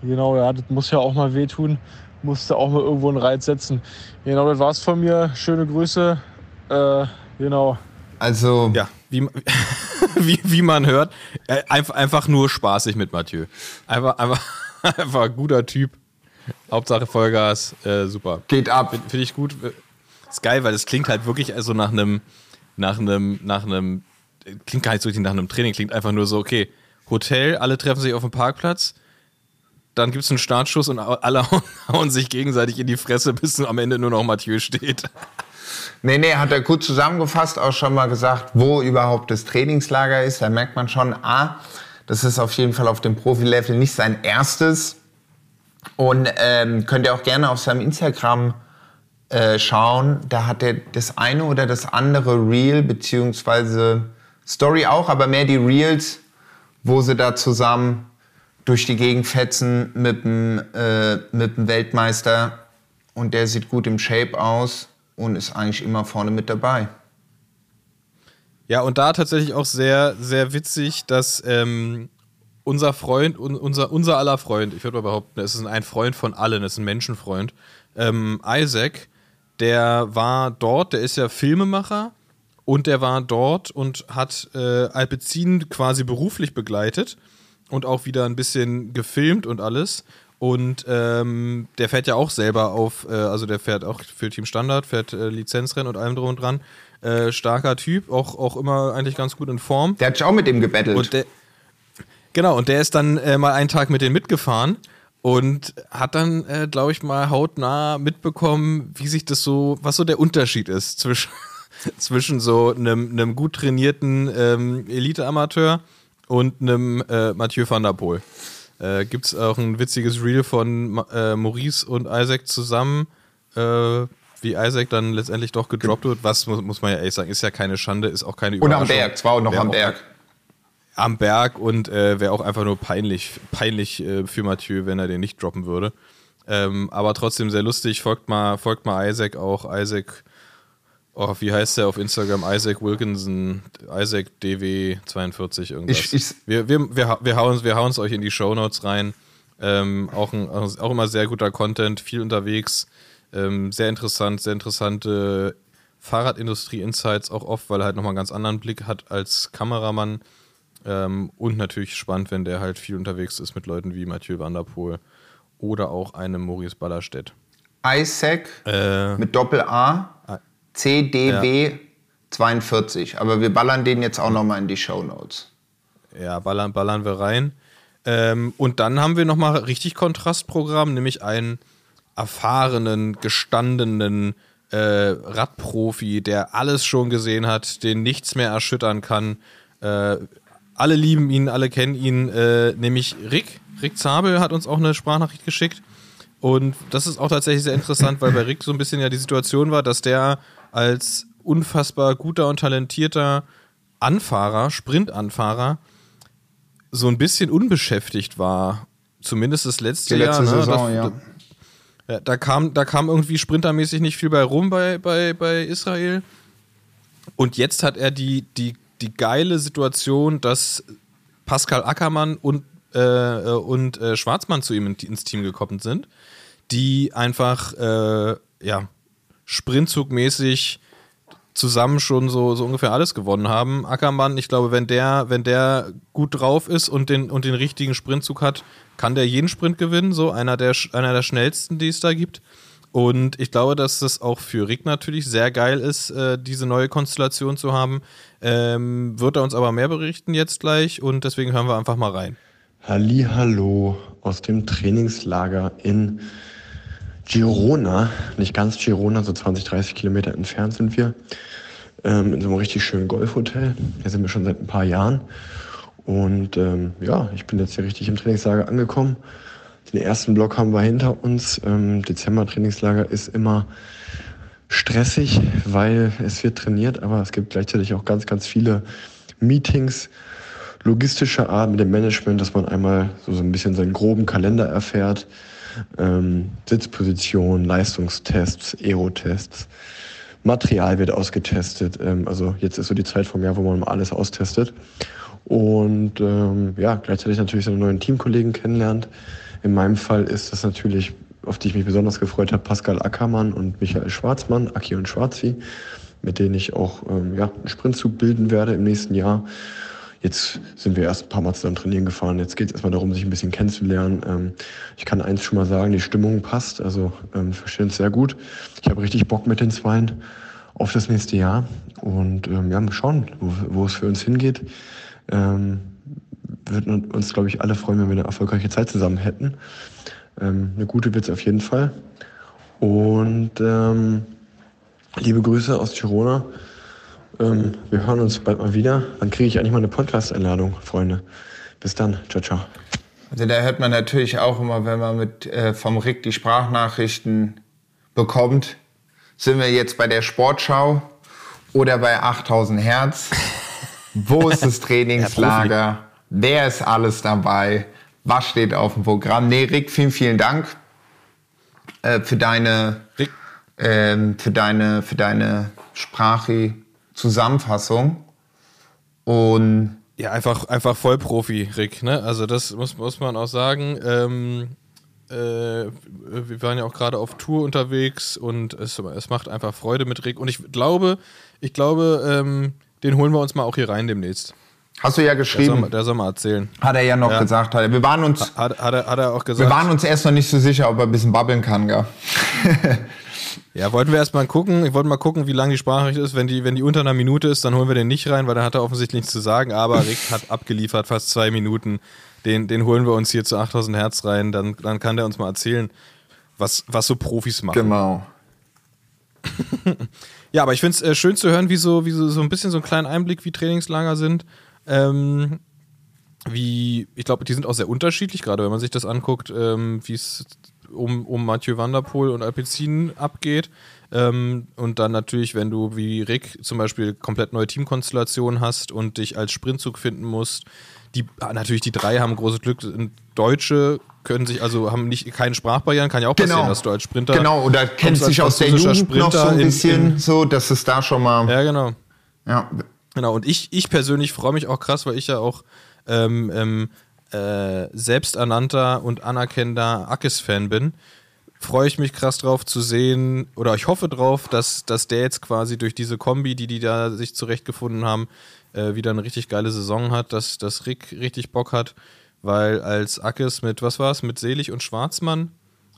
genau, ja, das muss ja auch mal wehtun musste auch mal irgendwo einen Reiz setzen. Genau, das war's von mir. Schöne Grüße. Äh, genau. Also. Ja, wie, wie, wie man hört, äh, einfach, einfach nur spaßig mit Mathieu. Einfach, einfach, einfach guter Typ. Hauptsache Vollgas, äh, super. Geht ab. Finde find ich gut. Ist geil, weil es klingt halt wirklich also nach einem, nach einem, nach einem, klingt gar nicht so richtig nach einem Training, klingt einfach nur so, okay, Hotel, alle treffen sich auf dem Parkplatz, dann gibt es einen Startschuss und alle hauen sich gegenseitig in die Fresse, bis am Ende nur noch Mathieu steht. Nee, nee, hat er gut zusammengefasst, auch schon mal gesagt, wo überhaupt das Trainingslager ist. Da merkt man schon, ah, das ist auf jeden Fall auf dem Profi-Level nicht sein erstes. Und ähm, könnt ihr auch gerne auf seinem Instagram äh, schauen. Da hat er das eine oder das andere Reel, beziehungsweise Story auch, aber mehr die Reels, wo sie da zusammen durch die Gegend fetzen mit dem, äh, mit dem Weltmeister und der sieht gut im Shape aus. Und ist eigentlich immer vorne mit dabei. Ja, und da tatsächlich auch sehr, sehr witzig, dass ähm, unser Freund, un, unser, unser aller Freund, ich würde mal behaupten, es ist ein Freund von allen, es ist ein Menschenfreund, ähm, Isaac, der war dort, der ist ja Filmemacher und der war dort und hat äh, Alpecin quasi beruflich begleitet und auch wieder ein bisschen gefilmt und alles. Und ähm, der fährt ja auch selber auf, äh, also der fährt auch für Team Standard, fährt äh, Lizenzrennen und allem drum und dran. Äh, starker Typ, auch, auch immer eigentlich ganz gut in Form. Der hat sich auch mit dem gebettelt. Und der, genau, und der ist dann äh, mal einen Tag mit denen mitgefahren und hat dann, äh, glaube ich, mal hautnah mitbekommen, wie sich das so, was so der Unterschied ist zwischen, zwischen so einem, einem gut trainierten ähm, Elite-Amateur und einem äh, Mathieu van der Poel. Äh, Gibt es auch ein witziges Reel von äh, Maurice und Isaac zusammen, äh, wie Isaac dann letztendlich doch gedroppt wird. Was muss, muss man ja ehrlich sagen, ist ja keine Schande, ist auch keine und Überraschung. am Berg, es war auch noch am Berg. am Berg und äh, wäre auch einfach nur peinlich, peinlich äh, für Mathieu, wenn er den nicht droppen würde. Ähm, aber trotzdem sehr lustig. Folgt mal, folgt mal Isaac auch. Isaac, oh, wie heißt der auf Instagram? Isaac Wilkinson, Isaac DW42 irgendwas. Ich- ich- wir, wir, wir, wir hauen hauen's euch in die Shownotes rein. Ähm, auch, ein, auch immer sehr guter Content, viel unterwegs. Ähm, sehr interessant, sehr interessante Fahrradindustrie-Insights auch oft, weil er halt nochmal einen ganz anderen Blick hat als Kameramann. Ähm, und natürlich spannend, wenn der halt viel unterwegs ist mit Leuten wie Mathieu Van der Poel oder auch einem Maurice Ballerstedt. Isaac Äh, mit Doppel A, CDW 42. Aber wir ballern den jetzt auch nochmal in die Show Notes. ja, ballern, ballern wir rein. Ähm, und dann haben wir nochmal richtig Kontrastprogramm, nämlich einen erfahrenen, gestandenen äh, Radprofi, der alles schon gesehen hat, den nichts mehr erschüttern kann. Äh, alle lieben ihn, alle kennen ihn, äh, nämlich Rick. Rick Zabel hat uns auch eine Sprachnachricht geschickt. Und das ist auch tatsächlich sehr interessant, weil bei Rick so ein bisschen ja die Situation war, dass der als unfassbar guter und talentierter Anfahrer, Sprintanfahrer, so ein bisschen unbeschäftigt war. Zumindest das letzte letzte Jahr. ne? Saison, das, ja. ja, da kam, da kam irgendwie sprintermäßig nicht viel bei rum bei, bei, bei Israel. Und jetzt hat er die, die, die geile Situation, dass Pascal Ackermann und, äh, und äh, Schwarzmann zu ihm in, ins Team gekommen sind, die einfach äh, ja, sprintzugmäßig zusammen schon so, so ungefähr alles gewonnen haben. Ackermann, ich glaube, wenn der, wenn der gut drauf ist und den, und den richtigen Sprintzug hat, kann der jeden Sprint gewinnen, so einer der, einer der schnellsten, die es da gibt. Und ich glaube, dass das auch für Rick natürlich sehr geil ist, äh, diese neue Konstellation zu haben. Ähm, wird er uns aber mehr berichten jetzt gleich und deswegen hören wir einfach mal rein. Hallo aus dem Trainingslager in Girona, nicht ganz Girona, so 20, 30 Kilometer entfernt sind wir, ähm, in so einem richtig schönen Golfhotel. Hier sind wir schon seit ein paar Jahren. Und ähm, ja, ich bin jetzt hier richtig im Trainingslager angekommen. Den ersten Block haben wir hinter uns. Ähm, Dezember-Trainingslager ist immer stressig, weil es wird trainiert, aber es gibt gleichzeitig auch ganz, ganz viele Meetings logistischer Art mit dem Management, dass man einmal so, so ein bisschen seinen groben Kalender erfährt. Ähm, Sitzposition, Leistungstests, Aerotests, Material wird ausgetestet. Ähm, also jetzt ist so die Zeit vom Jahr, wo man alles austestet. Und ähm, ja, gleichzeitig natürlich seine neuen Teamkollegen kennenlernt. In meinem Fall ist das natürlich, auf die ich mich besonders gefreut habe, Pascal Ackermann und Michael Schwarzmann, Aki und Schwarzi, mit denen ich auch ähm, ja, einen Sprintzug bilden werde im nächsten Jahr. Jetzt sind wir erst ein paar Mal zusammen trainieren gefahren. Jetzt geht es erstmal darum, sich ein bisschen kennenzulernen. Ähm, ich kann eins schon mal sagen, die Stimmung passt. Also ähm, wir verstehen es sehr gut. Ich habe richtig Bock mit den Zweien auf das nächste Jahr. Und ähm, ja, mal schauen, wo, wo es für uns hingeht. Ähm, würden uns, glaube ich, alle freuen, wenn wir eine erfolgreiche Zeit zusammen hätten. Ähm, eine gute wird es auf jeden Fall. Und ähm, liebe Grüße aus Girona. Ähm, wir hören uns bald mal wieder. Dann kriege ich eigentlich mal eine Podcast-Einladung, Freunde. Bis dann. Ciao, ciao. Also da hört man natürlich auch immer, wenn man mit äh, vom Rick die Sprachnachrichten bekommt, sind wir jetzt bei der Sportschau oder bei 8000 Hertz. Wo ist das Trainingslager? Wer ist alles dabei? Was steht auf dem Programm? Nee, Rick, vielen, vielen Dank äh, für deine ähm, für deine, für deine Sprachi-Zusammenfassung. Und Ja, einfach, einfach Vollprofi, Rick. Ne? Also das muss, muss man auch sagen. Ähm, äh, wir waren ja auch gerade auf Tour unterwegs und es, es macht einfach Freude mit Rick. Und ich glaube, ich glaube, ähm, den holen wir uns mal auch hier rein demnächst. hast du ja Der soll, geschrieben, der soll mal erzählen. hat er ja noch Ja. gesagt. Hat er. Wir waren uns, Hat, hat, er, hat er auch gesagt. wir waren uns erst noch nicht so sicher, ob er ein bisschen babbeln kann, gell? Ja, wollten wir erstmal gucken. Ich wollte mal gucken, wie lang die Sprachnachricht ist. Wenn die, wenn die unter einer Minute ist, dann holen wir den nicht rein, weil dann hat er offensichtlich nichts zu sagen. Aber Rick hat abgeliefert, fast zwei Minuten. Den, den holen wir uns hier zu 8000 Hertz rein. Dann, dann kann der uns mal erzählen, was, was so Profis machen. Genau. Ja, aber ich finde es äh, schön zu hören, wie so, wie so, so ein bisschen so einen kleinen Einblick, wie Trainingslager sind. Ähm, wie, ich glaube, die sind auch sehr unterschiedlich, gerade wenn man sich das anguckt, ähm, wie es um, um Mathieu Van der Poel und Alpecin abgeht. Ähm, und dann natürlich, wenn du wie Rick zum Beispiel komplett neue Teamkonstellationen hast und dich als Sprintzug finden musst. Die, natürlich, die drei haben großes Glück. Deutsche können sich, also haben nicht keine Sprachbarrieren, kann ja auch passieren, Genau. dass du als Sprinter. Genau, oder als sich aus der Jugend noch so ein Sprinter in- bisschen, in- so, dass es da schon mal. Ja, genau. Ja. Genau, und ich, ich persönlich freue mich auch krass, weil ich ja auch ähm, ähm, äh, selbsternannter und anerkennender Ackes-Fan bin. Freue ich mich krass drauf zu sehen, oder ich hoffe drauf, dass, dass der jetzt quasi durch diese Kombi, die die da sich zurechtgefunden haben, äh, wieder eine richtig geile Saison hat, dass, dass Rick richtig Bock hat, weil als Ackes mit, was war es, mit Selig und Schwarzmann,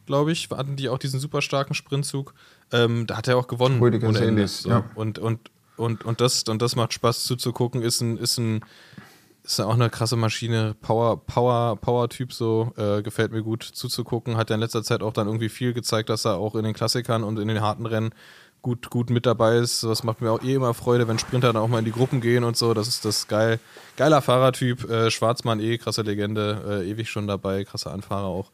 glaube ich, hatten die auch diesen super starken Sprintzug. Ähm, da hat er auch gewonnen. Ohne Ende. So. ja. Und, und, und, und, das, und das macht Spaß zuzugucken, ist ein, ist ein, ist auch eine krasse Maschine, Power, Power, Power-Typ so, äh, gefällt mir gut zuzugucken. Hat ja in letzter Zeit auch dann irgendwie viel gezeigt, dass er auch in den Klassikern und in den harten Rennen gut, gut mit dabei ist. Das macht mir auch eh immer Freude, wenn Sprinter dann auch mal in die Gruppen gehen und so. Das ist das geil. Geiler Fahrertyp, äh, Schwarzmann eh, krasse Legende, äh, ewig schon dabei, krasser Anfahrer auch.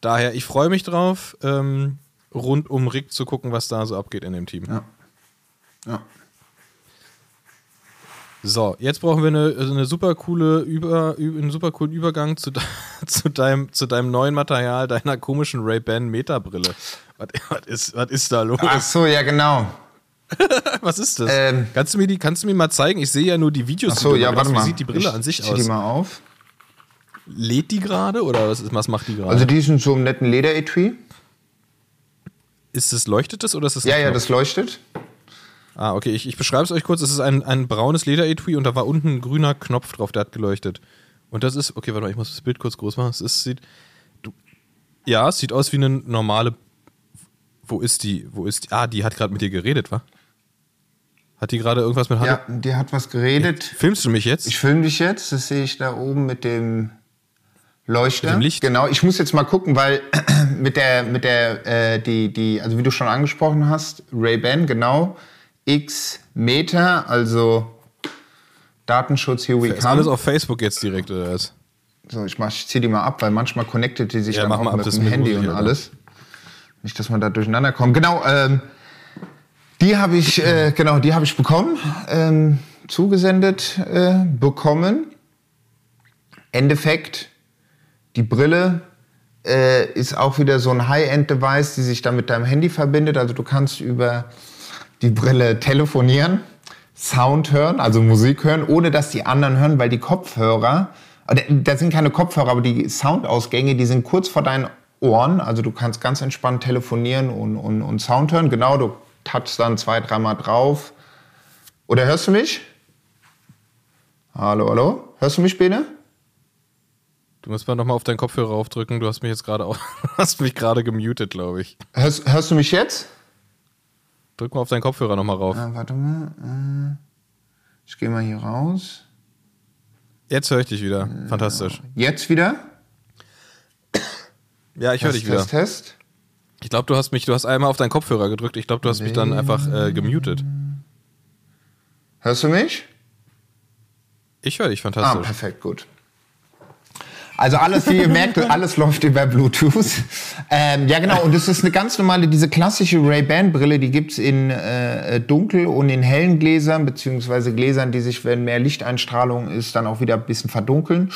Daher, ich freue mich drauf, ähm, rund um Rick zu gucken, was da so abgeht in dem Team. Ja. Ja. So, jetzt brauchen wir eine, also eine super coole Über, einen super coolen Übergang zu, de, zu, deinem, zu deinem neuen Material, deiner komischen Ray-Ban Meta-Brille. Was, was, ist, was ist da los? Ach so, ja, genau. Was ist das? Ähm. kannst, du mir die, kannst du mir mal zeigen? Ich sehe ja nur die Videos. Ach so, ja, warte mal. Wie sieht die Brille ich an sich zieh aus? die mal auf. Lädt die gerade oder was, ist, was macht die gerade? Also die ist in so einem netten Lederetui. ist es leuchtet das oder ist es Ja, ja, das leuchtet. Ah, okay, ich, ich beschreibe es euch kurz. Es ist ein, ein braunes Lederetui und da war unten ein grüner Knopf drauf, der hat geleuchtet. Und das ist, okay, warte mal, ich muss das Bild kurz groß machen. Es ist, sieht, du, ja, es sieht aus wie eine normale. Wo ist die? Wo ist die? Ah, die hat gerade mit dir geredet, wa? Hat die gerade irgendwas mit Hand? Ja, die hat was geredet. Filmst du mich jetzt? Ich filme dich jetzt. Das sehe ich da oben mit dem Leuchter. Mit dem Licht? Genau. Ich muss jetzt mal gucken, weil mit der, mit der, äh, die, die, also wie du schon angesprochen hast, Ray-Ban, genau. X Meter, also Datenschutz, here we ist alles come. auf Facebook jetzt direkt, oder was? So, ich, mach, ich zieh die mal ab, weil manchmal connectet die sich Ja, dann auch ab, mit dem Handy und alles. Nicht, dass man da durcheinander kommt. Genau, ähm, die habe ich, äh, genau, die habe ich bekommen, ähm, zugesendet äh, bekommen. Endeffekt, die Brille äh, ist auch wieder so ein High-End-Device, die sich dann mit deinem Handy verbindet. Also du kannst über die Brille telefonieren, Sound hören, also Musik hören, ohne dass die anderen hören, weil die Kopfhörer, äh, da sind keine Kopfhörer, aber die Soundausgänge, die sind kurz vor deinen Ohren. Also du kannst ganz entspannt telefonieren und, und, und Sound hören. Genau, du touchst dann zwei, dreimal drauf. Oder hörst du mich? Hallo, hallo? Hörst du mich, Bene? Du musst mal nochmal auf deinen Kopfhörer aufdrücken. Du hast mich jetzt gerade auch, hast mich gerade gemutet, glaube ich. Hörst, hörst du mich jetzt? Drück mal auf deinen Kopfhörer nochmal rauf. Ah, warte mal. äh, Ich gehe mal hier raus. Jetzt höre ich dich wieder. Fantastisch. Jetzt wieder? Ja, ich höre dich wieder. Test, Test. Ich glaube, du hast mich, du hast einmal auf deinen Kopfhörer gedrückt. Ich glaube, du hast mich dann einfach äh, gemutet. Hörst du mich? Ich höre dich Ah, fantastisch. perfekt, gut. Also alles, wie ihr merkt, alles läuft über Bluetooth. Ähm, ja, genau. Und das ist eine ganz normale, diese klassische Ray-Ban-Brille, die gibt's in äh, dunkel und in hellen Gläsern, beziehungsweise Gläsern, die sich, wenn mehr Lichteinstrahlung ist, dann auch wieder ein bisschen verdunkeln.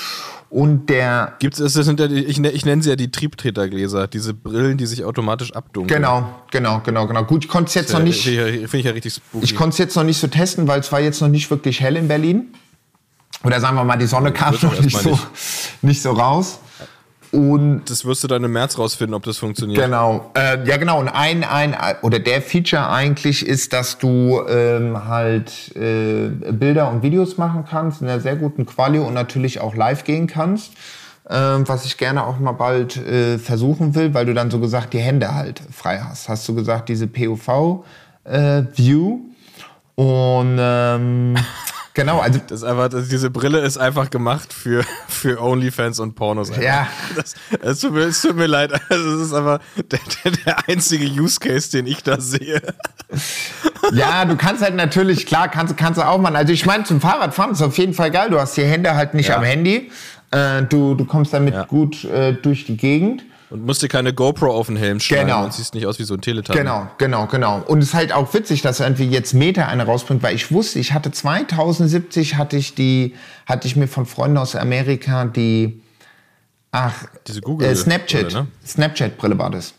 Und der Gibt's, das sind ja die, ich, ne- ich nenne sie ja die Triebtretergläser, diese Brillen, die sich automatisch abdunkeln. Genau, genau, genau, genau. Gut, ich konnte es jetzt noch nicht, Finde ich, find ich ja richtig spooky. ich konnte es jetzt noch nicht so testen, weil es war jetzt noch nicht wirklich hell in Berlin. Oder sagen wir mal, die Sonne kam noch nicht so, nicht so raus. Und das wirst du dann im März rausfinden, ob das funktioniert. Genau, äh, ja genau. Und ein, ein oder der Feature eigentlich ist, dass du ähm, halt äh, Bilder und Videos machen kannst in einer sehr guten Quali und natürlich auch live gehen kannst. Ähm, was ich gerne auch mal bald äh, versuchen will, weil du dann so gesagt die Hände halt frei hast. Hast du gesagt, diese POV äh, View und ähm, genau, also Das ist einfach, das, diese Brille ist einfach gemacht für, für Onlyfans und Pornos. einfach. Ja. Das, es, tut mir, es tut mir leid. Also, es ist einfach der, der, der einzige Use Case, den ich da sehe. Ja, du kannst halt natürlich, klar, kannst, kannst du auch machen. Also ich meine, zum Fahrradfahren ist auf jeden Fall geil. Du hast die Hände halt nicht Ja. am Handy. Äh, du, du kommst damit Ja. gut äh, durch die Gegend. Und musst dir keine GoPro auf den Helm schneiden Genau. und siehst nicht aus wie so ein Teletubby. Genau, genau, genau. Und es ist halt auch witzig, dass irgendwie jetzt Meta eine rausbringt, weil ich wusste, ich hatte 2070 hatte ich die, hatte ich mir von Freunden aus Amerika die, ach, Diese Google- äh, Snapchat, Brille, ne? Snapchat-Brille war das.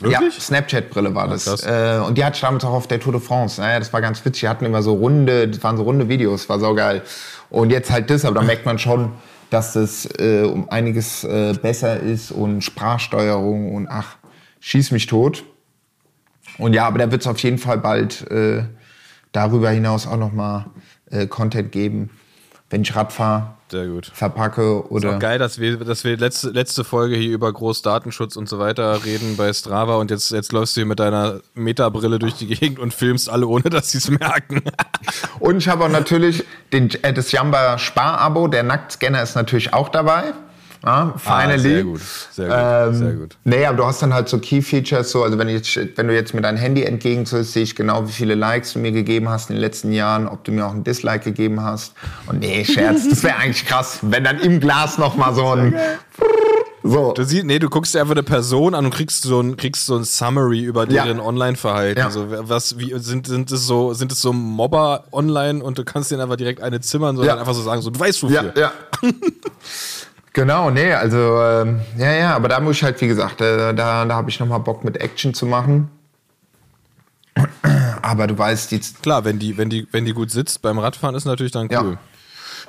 Wirklich? Ja, Snapchat-Brille war das. krass. Äh, und die hatte ich damals auch auf der Tour de France. Naja, das war ganz witzig. Die hatten immer so runde, das waren so runde Videos, war saugeil. Und jetzt halt das, aber da merkt man schon, dass das äh, um einiges äh, besser ist und Sprachsteuerung und ach, schieß mich tot. Und ja, aber da wird es auf jeden Fall bald äh, darüber hinaus auch nochmal äh, Content geben, wenn ich Rad fahre, Sehr gut. verpacke Ist oder. auch geil, dass wir, dass wir letzte, letzte Folge hier über Großdatenschutz und so weiter reden bei Strava und jetzt, jetzt läufst du hier mit deiner Metabrille durch die Gegend und filmst alle, ohne dass sie es merken. Und ich habe auch natürlich den, äh, das Jamba Spar-Abo. Der Nacktscanner ist natürlich auch dabei. Ja, finally. Ah, sehr gut, sehr gut, Ähm, sehr gut. Nee, aber du hast dann halt so Key-Features, so, also wenn, ich wenn du jetzt mit deinem Handy entgegenziehst, sehe ich genau, wie viele Likes du mir gegeben hast in den letzten Jahren, ob du mir auch ein Dislike gegeben hast. Und nee, Scherz, das wäre eigentlich krass, wenn dann im Glas noch mal so ein... So. Du siehst, nee, du guckst dir einfach eine Person an und kriegst so ein, kriegst so ein Summary über Ja. deren Online-Verhalten. Ja. So, was, wie, sind, sind es so, sind es so Mobber online und du kannst denen einfach direkt eine zimmern, sondern Ja. einfach so sagen, so, du weißt wofür. Ja, ja. genau, nee, also, ähm, ja, ja, aber da muss ich halt, wie gesagt, äh, da, da habe ich nochmal Bock mit Action zu machen. Aber du weißt, die. Klar, wenn die, wenn die, wenn die gut sitzt beim Radfahren, ist natürlich dann Ja. cool.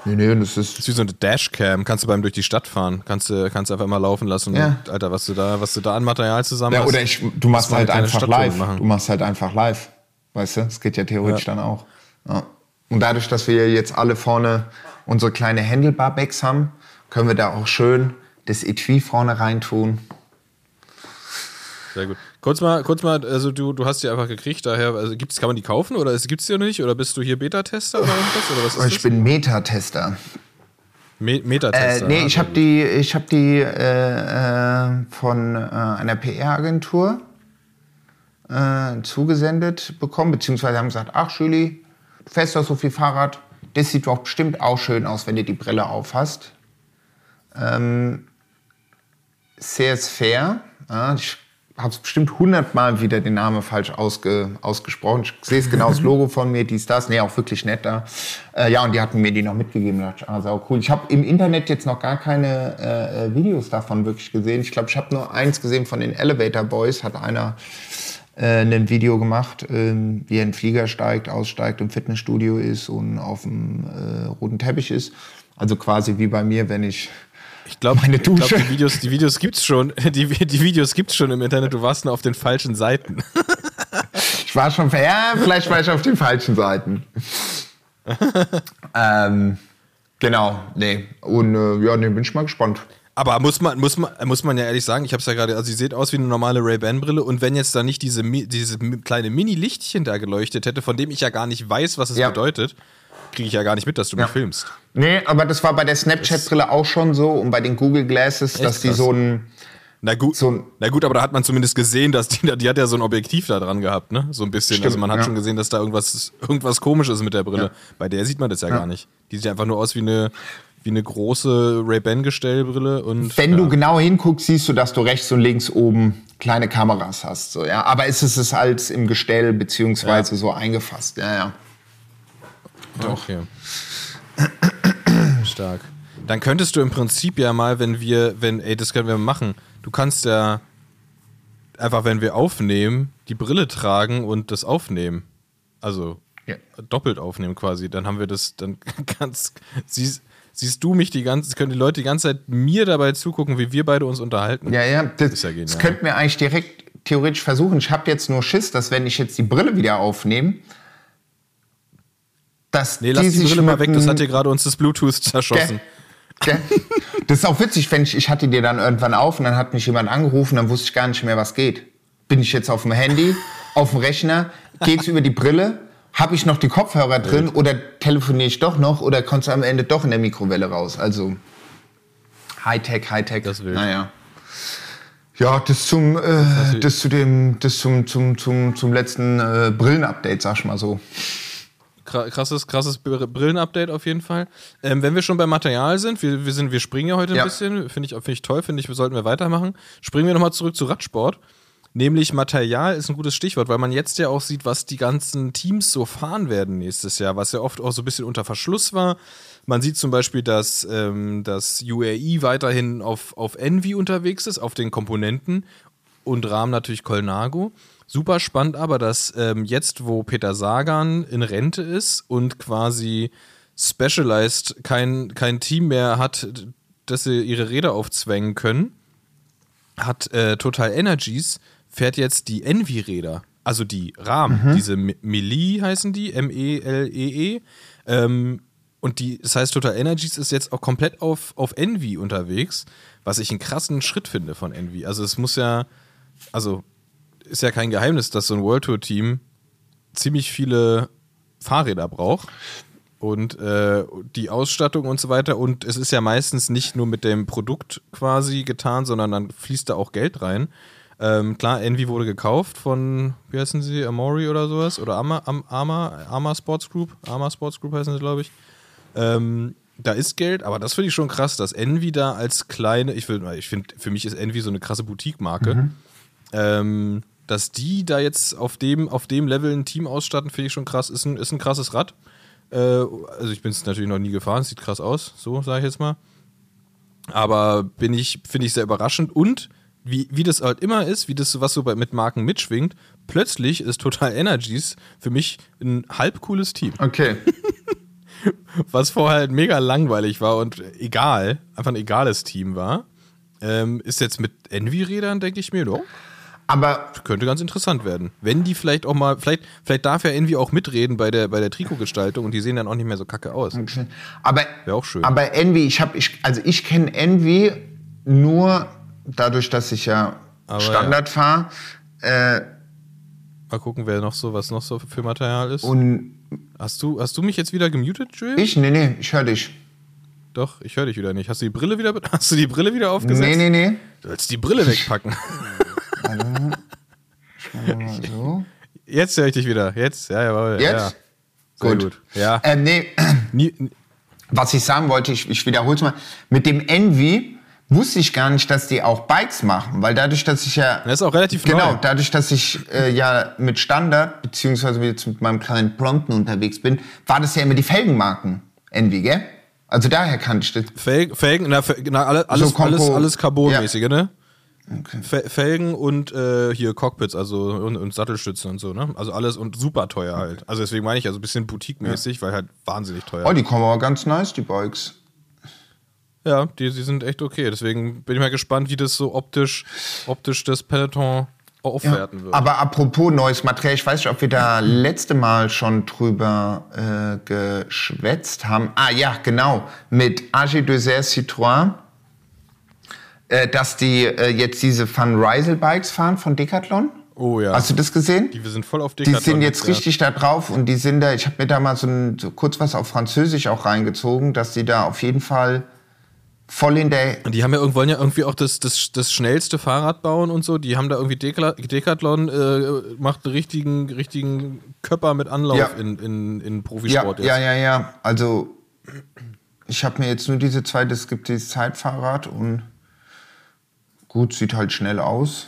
Nee, nee, das ist. Das ist wie so eine Dashcam, kannst du beim durch die Stadt fahren, kannst du, kannst einfach mal laufen lassen. Ja. Und, Alter, was du da, was du da an Material zusammen Ja, hast. oder ich, du machst halt einfach live. machen. Du machst halt einfach live. Weißt du? Das geht ja theoretisch Ja. dann auch. Ja. Und dadurch, dass wir jetzt alle vorne unsere kleine Handlebar-Bags haben, können wir da auch schön das Etui vorne reintun. Sehr gut. Kurz mal, kurz mal, also du, du hast die einfach gekriegt, daher, also gibt's, kann man die kaufen oder gibt es die noch nicht? Oder bist du hier Beta-Tester oder irgendwas? Oder was ist Ich das? bin Metatester. Me Äh, Meta-Tester. nee, ah, ich habe die, ich hab die äh, äh, von äh, einer PR-Agentur äh, zugesendet bekommen, beziehungsweise haben gesagt, ach Julie, du fährst doch so viel Fahrrad, das sieht doch bestimmt auch schön aus, wenn du die Brille auf hast. Ähm, sehr fair. Ja, ich habe es bestimmt hundertmal wieder den Namen falsch ausge, ausgesprochen. Ich sehe es genau das Logo von mir, dies, das. Nee, auch wirklich nett da. Äh, ja, und die hatten mir die noch mitgegeben. Da ich, ah, cool. Ich habe im Internet jetzt noch gar keine äh, äh, Videos davon wirklich gesehen. Ich glaube, ich habe nur eins gesehen von den Elevator Boys. Hat einer äh, ein Video gemacht, ähm, wie er in den Flieger steigt, aussteigt, im Fitnessstudio ist und auf dem äh, roten Teppich ist. Also quasi wie bei mir, wenn ich Ich glaube, glaub, die Videos, die Videos gibt's schon. Die, die Videos gibt's schon im Internet. Du warst nur auf den falschen Seiten. Ich war schon, ja, vielleicht war ich auf den falschen Seiten. ähm, genau, nee. Und äh, ja, nee, bin ich mal gespannt. Aber muss man, muss man, muss man ja ehrlich sagen, ich habe es ja gerade, also sie sieht aus wie eine normale Ray-Ban-Brille und wenn jetzt da nicht diese, diese kleine Mini-Lichtchen da geleuchtet hätte, von dem ich ja gar nicht weiß, was es Ja. bedeutet, kriege ich ja gar nicht mit, dass du Ja. mich filmst. Nee, aber das war bei der Snapchat-Brille auch schon so und bei den Google Glasses, dass die krass. so ein. Na gut, So na gut, aber da hat man zumindest gesehen, dass die, die hat ja so ein Objektiv da dran gehabt, ne? So ein bisschen. Stimmt, also man hat ja. schon gesehen, dass da irgendwas, irgendwas komisch ist mit der Brille. Ja. Bei der sieht man das ja, gar nicht. Die sieht einfach nur aus wie eine, wie eine große Ray-Ban-Gestellbrille und. Wenn ja. du genau hinguckst, siehst du, dass du rechts und links oben kleine Kameras hast. So, ja. Aber es ist es halt im Gestell beziehungsweise so eingefasst. Ja, ja. Okay. Stark. dann könntest du im Prinzip ja mal, wenn wir, wenn, ey, das können wir machen, du kannst ja einfach, wenn wir aufnehmen, die Brille tragen und das aufnehmen. Also Ja. doppelt aufnehmen quasi. Dann haben wir das, dann kannst, siehst, siehst du mich die ganze, können die Leute die ganze Zeit mir dabei zugucken, wie wir beide uns unterhalten. Ja, ja, das, ja das könnten wir eigentlich direkt theoretisch versuchen. Ich habe jetzt nur Schiss, dass wenn ich jetzt die Brille wieder aufnehme, dass Nee, lass die, sich Brille mal weg, das hat dir gerade uns das Bluetooth zerschossen. Gell? Das ist auch witzig, wenn ich, ich hatte die dann irgendwann auf und dann hat mich jemand angerufen, dann wusste ich gar nicht mehr, was geht. Bin ich jetzt auf dem Handy, auf dem Rechner, geht's über die Brille, habe ich noch die Kopfhörer drin oder telefoniere ich doch noch oder kommst du am Ende doch in der Mikrowelle raus? Also Hightech, Hightech. Das wild. Naja. Ja, das zum, äh, das zu dem, das zum, zum, zum, zum letzten äh, Brillenupdate, sag ich mal so. Kra- Krasses, krasses Br- Brillenupdate auf jeden Fall. Ähm, wenn wir schon beim Material sind, wir, wir, sind, wir springen ja heute ein Ja. bisschen, finde ich, find ich toll, finde ich, sollten wir weitermachen. Springen wir nochmal zurück zu Radsport. Nämlich Material ist ein gutes Stichwort, weil man jetzt ja auch sieht, was die ganzen Teams so fahren werden nächstes Jahr, was ja oft auch so ein bisschen unter Verschluss war. Man sieht zum Beispiel, dass ähm, das UAE weiterhin auf, auf Envy unterwegs ist, auf den Komponenten und Rahmen natürlich Colnago. Super spannend aber, dass ähm, jetzt, wo Peter Sagan in Rente ist und quasi Specialized kein, kein Team mehr hat, dass sie ihre Räder aufzwängen können, hat äh, Total Energies fährt jetzt die Envy-Räder, also die Rahmen, diese Me- Melee heißen die, M-E-L-E-E. Ähm, und die, das heißt, Total Energies ist jetzt auch komplett auf, auf Envy unterwegs, was ich einen krassen Schritt finde von Envy. Also es muss ja, also ist ja kein Geheimnis, dass so ein World Tour Team ziemlich viele Fahrräder braucht und äh, die Ausstattung und so weiter. Und es ist ja meistens nicht nur mit dem Produkt quasi getan, sondern dann fließt da auch Geld rein. Ähm, klar, Envy wurde gekauft von, wie heißen sie, Amori oder sowas? Oder Ama, Am, Ama, Ama Sports Group? Ama Sports Group heißen sie, glaube ich. Ähm, da ist Geld, aber das finde ich schon krass, dass Envy da als kleine, ich, will- ich finde, für mich ist Envy so eine krasse Boutique-Marke. Ähm, dass die da jetzt auf dem, auf dem Level ein Team ausstatten, finde ich schon krass. Ist ein, ist ein krasses Rad. Äh, also ich bin es natürlich noch nie gefahren, sieht krass aus, so sage ich jetzt mal. Aber bin ich, finde ich sehr überraschend. Und wie, wie das halt immer ist, wie das, was so bei, mit Marken mitschwingt, plötzlich ist Total Energies für mich ein halb cooles Team. Okay. Was vorher halt mega langweilig war und egal, einfach ein egales Team war. Ähm, ist jetzt mit Envy-Rädern, denke ich mir, doch, Aber könnte ganz interessant werden. Wenn die vielleicht auch mal, vielleicht, vielleicht darf ja Envy auch mitreden bei der, bei der Trikotgestaltung und die sehen dann auch nicht mehr so kacke aus. Aber, Wäre auch schön. aber Envy, ich habe, ich, also ich kenne Envy nur dadurch, dass ich ja Aber Standard fahre. Äh, Mal gucken, wer noch so, was noch so für Material ist. und Hast du, hast du mich jetzt wieder gemutet, Jules? ich, nee, nee, ich höre dich. Doch, ich höre dich wieder nicht. Hast du die Brille wieder, hast du die Brille wieder aufgesetzt? Nee, nee, nee. Du sollst die Brille wegpacken. So. Jetzt höre ich dich wieder. Jetzt, ja, jawohl. Jetzt? Ja. Sehr Gut. gut. Ja. Äh, nee, Nie, was ich sagen wollte, ich, ich wiederhole es mal. Mit dem Envy wusste ich gar nicht, dass die auch Bikes machen, weil dadurch, dass ich ja das ist auch relativ Genau, neu. dadurch, dass ich äh, ja mit Standard, beziehungsweise jetzt mit meinem kleinen Brompton unterwegs bin, war das ja immer die Felgenmarken Envy, gell? Also daher kannte ich das. Fel- Felgen, na, alles, Kompo- alles, alles Carbon-mäßige, ne? Okay. Fe- Felgen und äh, hier Cockpits, also und, und Sattelstützen und so, ne? Also alles und super teuer halt. Also deswegen meine ich also ein bisschen boutique-mäßig, weil halt wahnsinnig teuer. Oh, die kommen aber ganz nice, die Bikes. Ja, die, die sind echt okay. Deswegen bin ich mal gespannt, wie das so optisch, optisch das Peloton aufwerten wird. Aber apropos neues Material, ich weiß nicht, ob wir da letzte Mal schon drüber äh, geschwätzt haben. Ah ja, genau, mit AG Dessert Citroën, äh, dass die äh, jetzt diese Van Rysel Bikes fahren von Decathlon. oh ja. Hast du das gesehen? die wir sind voll auf Die Decathlon sind jetzt ja. richtig da drauf und die sind da, ich habe mir da mal so, ein, so kurz was auf Französisch auch reingezogen, dass die da auf jeden Fall voll in der. Und die haben ja wollen ja irgendwie auch das, das, das schnellste Fahrrad bauen und so. Die haben da irgendwie Dekla- Decathlon äh, macht einen richtigen, richtigen Körper mit Anlauf Ja. in, in, in Ja, Profisport ja, jetzt. ja, ja. Also, ich habe mir jetzt nur diese zwei, es gibt dieses Zeitfahrrad und gut, sieht halt schnell aus.